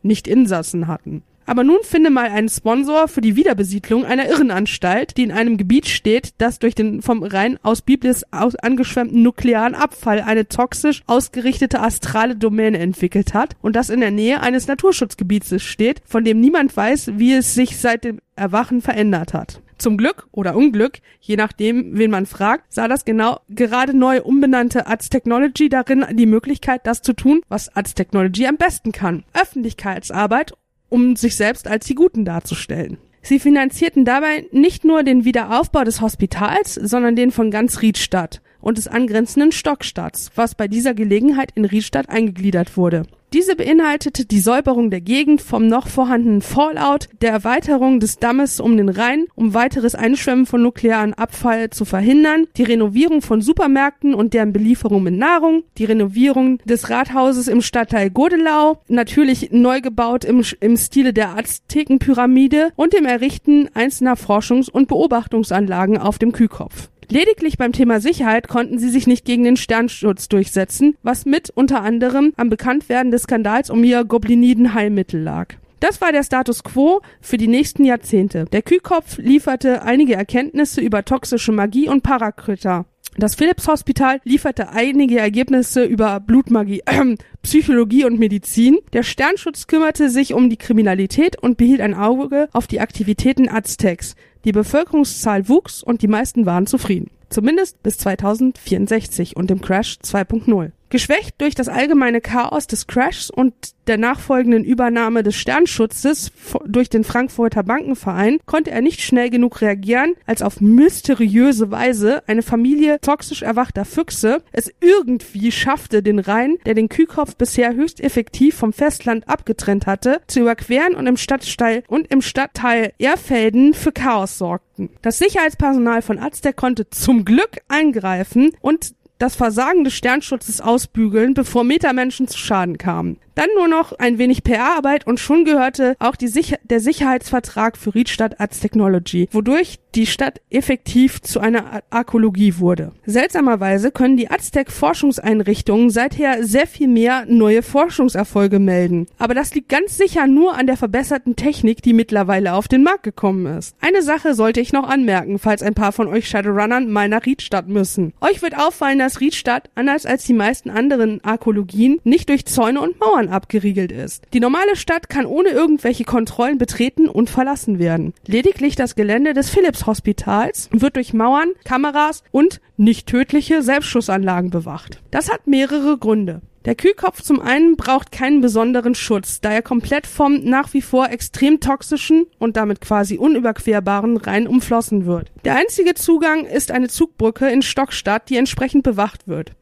nicht Insassen hatten. Aber nun finde mal einen Sponsor für die Wiederbesiedlung einer Irrenanstalt, die in einem Gebiet steht, das durch den vom Rhein aus Biblis aus angeschwemmten nuklearen Abfall eine toxisch ausgerichtete astrale Domäne entwickelt hat und das in der Nähe eines Naturschutzgebietes steht, von dem niemand weiß, wie es sich seit dem Erwachen verändert hat. Zum Glück oder Unglück, je nachdem, wen man fragt, sah das genau gerade neu umbenannte Arts Technology darin die Möglichkeit, das zu tun, was Arts Technology am besten kann. Öffentlichkeitsarbeit, um sich selbst als die Guten darzustellen. Sie finanzierten dabei nicht nur den Wiederaufbau des Hospitals, sondern den von ganz Riedstadt und des angrenzenden Stockstadts, was bei dieser Gelegenheit in Riedstadt eingegliedert wurde. Diese beinhaltete die Säuberung der Gegend vom noch vorhandenen Fallout, der Erweiterung des Dammes um den Rhein, um weiteres Einschwemmen von nuklearen Abfall zu verhindern, die Renovierung von Supermärkten und deren Belieferung mit Nahrung, die Renovierung des Rathauses im Stadtteil Godelau, natürlich neu gebaut im, im Stile der Aztekenpyramide und dem Errichten einzelner Forschungs- und Beobachtungsanlagen auf dem Kühlkopf. Lediglich beim Thema Sicherheit konnten sie sich nicht gegen den Sternschutz durchsetzen, was mit unter anderem am Bekanntwerden des Skandals um ihr Gobliniden-Heilmittel lag. Das war der Status quo für die nächsten Jahrzehnte. Der Kühlkopf lieferte einige Erkenntnisse über toxische Magie und Parakryta. Das Philips Hospital lieferte einige Ergebnisse über Blutmagie, äh, Psychologie und Medizin. Der Sternschutz kümmerte sich um die Kriminalität und behielt ein Auge auf die Aktivitäten Aztecs. Die Bevölkerungszahl wuchs und die meisten waren zufrieden. Zumindest bis 2064 und dem Crash 2.0. Geschwächt durch das allgemeine Chaos des Crashs und der nachfolgenden Übernahme des Sternschutzes durch den Frankfurter Bankenverein konnte er nicht schnell genug reagieren, als auf mysteriöse Weise eine Familie toxisch erwachter Füchse es irgendwie schaffte, den Rhein, der den Kühlkopf bisher höchst effektiv vom Festland abgetrennt hatte, zu überqueren und im Stadtteil und im Stadtteil Erfelden für Chaos sorgten. Das Sicherheitspersonal von Aztec konnte zum Glück eingreifen und das Versagen des Sternschutzes ausbügeln, bevor Metamenschen zu Schaden kamen. Dann nur noch ein wenig PR-Arbeit und schon gehörte auch Sicher der Sicherheitsvertrag für Riedstadt Arts Technology, wodurch die Stadt effektiv zu einer Arkologie wurde. Seltsamerweise können die Aztec-Forschungseinrichtungen seither sehr viel mehr neue Forschungserfolge melden. Aber das liegt ganz sicher nur an der verbesserten Technik, die mittlerweile auf den Markt gekommen ist. Eine Sache sollte ich noch anmerken, falls ein paar von euch Shadowrunnern mal nach Riedstadt müssen. Euch wird auffallen, dass Riedstadt, anders als die meisten anderen Arkologien, nicht durch Zäune und Mauern abgeriegelt ist. Die normale Stadt kann ohne irgendwelche Kontrollen betreten und verlassen werden. Lediglich das Gelände des Philips-Hospitals wird durch Mauern, Kameras und nicht tödliche Selbstschussanlagen bewacht. Das hat mehrere Gründe. Der Kühlkopf zum einen braucht keinen besonderen Schutz, da er komplett vom nach wie vor extrem toxischen und damit quasi unüberquerbaren Rhein umflossen wird. Der einzige Zugang ist eine Zugbrücke in Stockstadt, die entsprechend bewacht wird.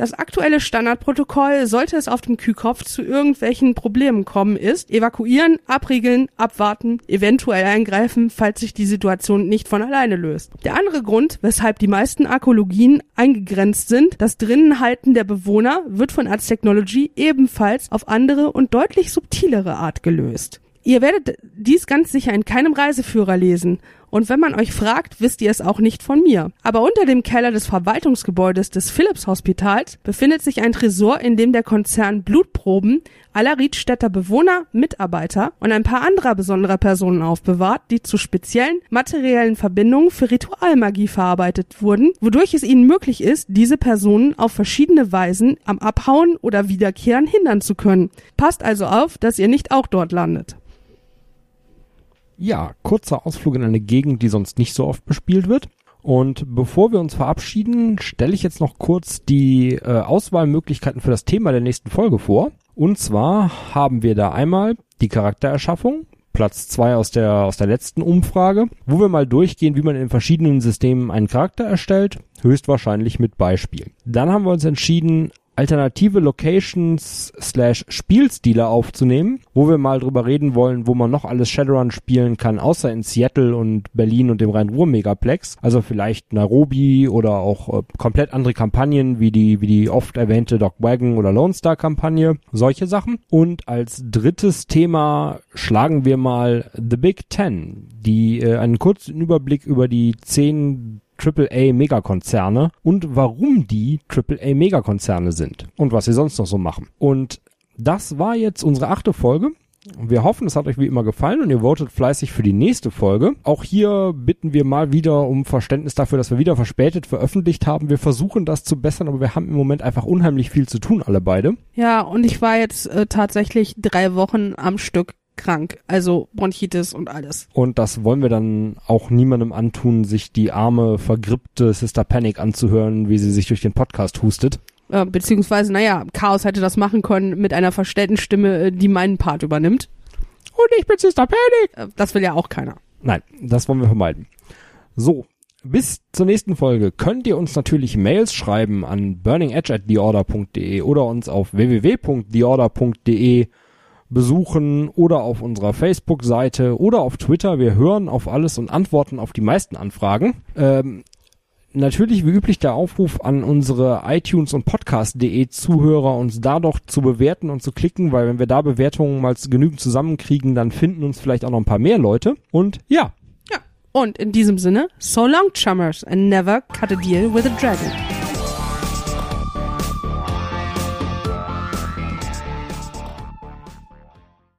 Das aktuelle Standardprotokoll, sollte es auf dem Kühlkopf zu irgendwelchen Problemen kommen, ist evakuieren, abriegeln, abwarten, eventuell eingreifen, falls sich die Situation nicht von alleine löst. Der andere Grund, weshalb die meisten Arkologien eingegrenzt sind, das Drinnenhalten der Bewohner wird von Arts Technology ebenfalls auf andere und deutlich subtilere Art gelöst. Ihr werdet dies ganz sicher in keinem Reiseführer lesen und wenn man euch fragt, wisst ihr es auch nicht von mir. Aber unter dem Keller des Verwaltungsgebäudes des Philips Hospitals befindet sich ein Tresor, in dem der Konzern Blutproben aller Riedstädter Bewohner, Mitarbeiter und ein paar anderer besonderer Personen aufbewahrt, die zu speziellen materiellen Verbindungen für Ritualmagie verarbeitet wurden, wodurch es ihnen möglich ist, diese Personen auf verschiedene Weisen am Abhauen oder Wiederkehren hindern zu können. Passt also auf, dass ihr nicht auch dort landet. Ja, kurzer Ausflug in eine Gegend, die sonst nicht so oft bespielt wird. Und bevor wir uns verabschieden, stelle ich jetzt noch kurz die äh, Auswahlmöglichkeiten für das Thema der nächsten Folge vor. Und zwar haben wir da einmal die Charaktererschaffung, Platz zwei aus der, aus der letzten Umfrage, wo wir mal durchgehen, wie man in verschiedenen Systemen einen Charakter erstellt, höchstwahrscheinlich mit Beispielen. Dann haben wir uns entschieden, alternative Locations slash Spielstile aufzunehmen, wo wir mal drüber reden wollen, wo man noch alles Shadowrun spielen kann, außer in Seattle und Berlin und dem Rhein-Ruhr-Megaplex. Also vielleicht Nairobi oder auch äh, komplett andere Kampagnen, wie die, wie die oft erwähnte Doc Wagon oder Lone Star Kampagne. Solche Sachen. Und als drittes Thema schlagen wir mal The Big Ten, die äh, einen kurzen Überblick über die zehn AAA-Megakonzerne und warum die AAA-Megakonzerne sind und was sie sonst noch so machen. Und das war jetzt unsere achte Folge. Wir hoffen, es hat euch wie immer gefallen und ihr votet fleißig für die nächste Folge. Auch hier bitten wir mal wieder um Verständnis dafür, dass wir wieder verspätet veröffentlicht haben. Wir versuchen das zu bessern, aber wir haben im Moment einfach unheimlich viel zu tun, alle beide. Ja, und ich war jetzt äh, tatsächlich drei Wochen am Stück krank, also Bronchitis und alles. Und das wollen wir dann auch niemandem antun, sich die arme, vergrippte Sister Panic anzuhören, wie sie sich durch den Podcast hustet. Äh, beziehungsweise, naja, Chaos hätte das machen können mit einer verstellten Stimme, äh, die meinen Part übernimmt. Und ich bin Sister Panic. Äh, das will ja auch keiner. Nein, das wollen wir vermeiden. So, bis zur nächsten Folge könnt ihr uns natürlich Mails schreiben an burningedge at theorder.de oder uns auf www.theorder.de besuchen oder auf unserer Facebook-Seite oder auf Twitter. Wir hören auf alles und antworten auf die meisten Anfragen. Ähm, natürlich wie üblich der Aufruf an unsere iTunes und Podcast.de Zuhörer, uns da doch zu bewerten und zu klicken, weil wenn wir da Bewertungen mal genügend zusammenkriegen, dann finden uns vielleicht auch noch ein paar mehr Leute. Und ja. Ja. Und in diesem Sinne, so long, Chummers, and never cut a deal with a dragon.